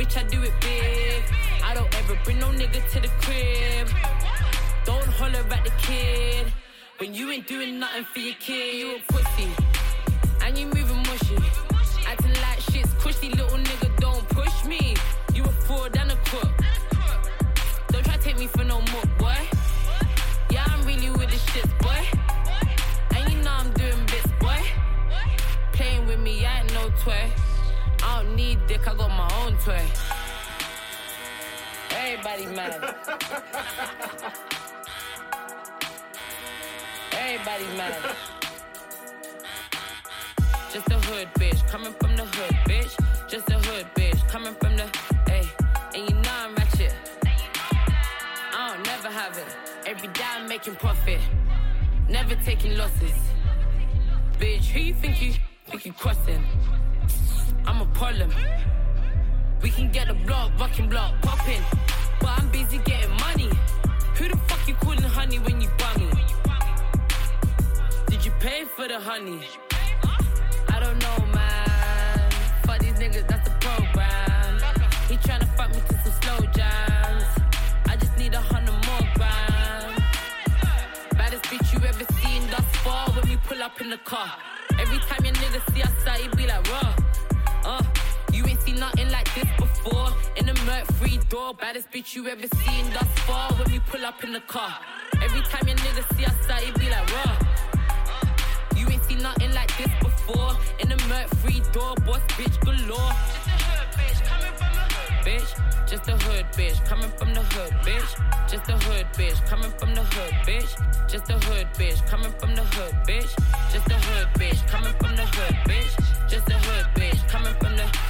bitch, I do it big. I don't ever bring no nigga to the crib. Don't holler at the kid. When you ain't doing nothing for your kid, you a pussy. And you moving mushy. Acting like shit's cushy, little nigga, don't push me. You a fraud and a crook. Don't try to take me for no more, boy. Yeah, I'm really with the shits, boy. And you know I'm doing bits, boy. Playing with me, I ain't no toy. Need dick, I got my own toy. Everybody mad. Everybody mad. Just a hood bitch, coming from the hood, bitch. Just a hood bitch, coming from the, ayy. And you know I'm ratchet. I don't never have it. Every day I'm making profit. Never taking losses. Bitch, who you think you think you crossing? I'm a problem. We can get the block, rocking block, popping. But I'm busy getting money. Who the fuck you calling honey when you bummy? Did you pay for the honey? I don't know, man. Fuck these niggas, that's the program. He tryna fuck me to some slow jams. I just need a hundred more grand. Baddest bitch you ever seen thus far when we pull up in the car. Every time your nigga see us out, he be like, raw. Seen nothing like this before. In the Merc free door, baddest bitch you ever seen thus far when we pull up in the car. Every time your nigga see us out, he be like, raw. You ain't seen nothing like this before. In the Merc free door, boss bitch galore. Bitch, just a hood bitch, coming from the hood, bitch. Just a hood bitch, coming from the hood, bitch. Just a hood bitch, coming from the hood, bitch. Just a hood bitch, coming from the hood, bitch. Just a hood bitch, coming from the.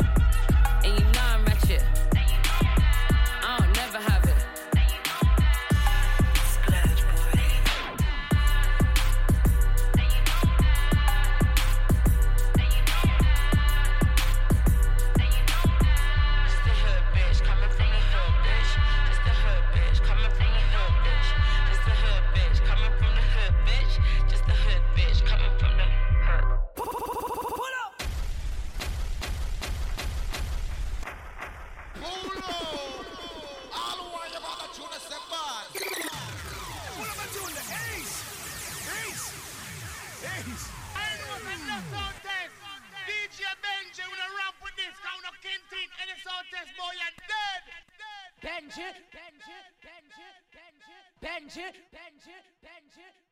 Benji, Benji, Benji, Benji, Benji, Benji, Benji, Benji.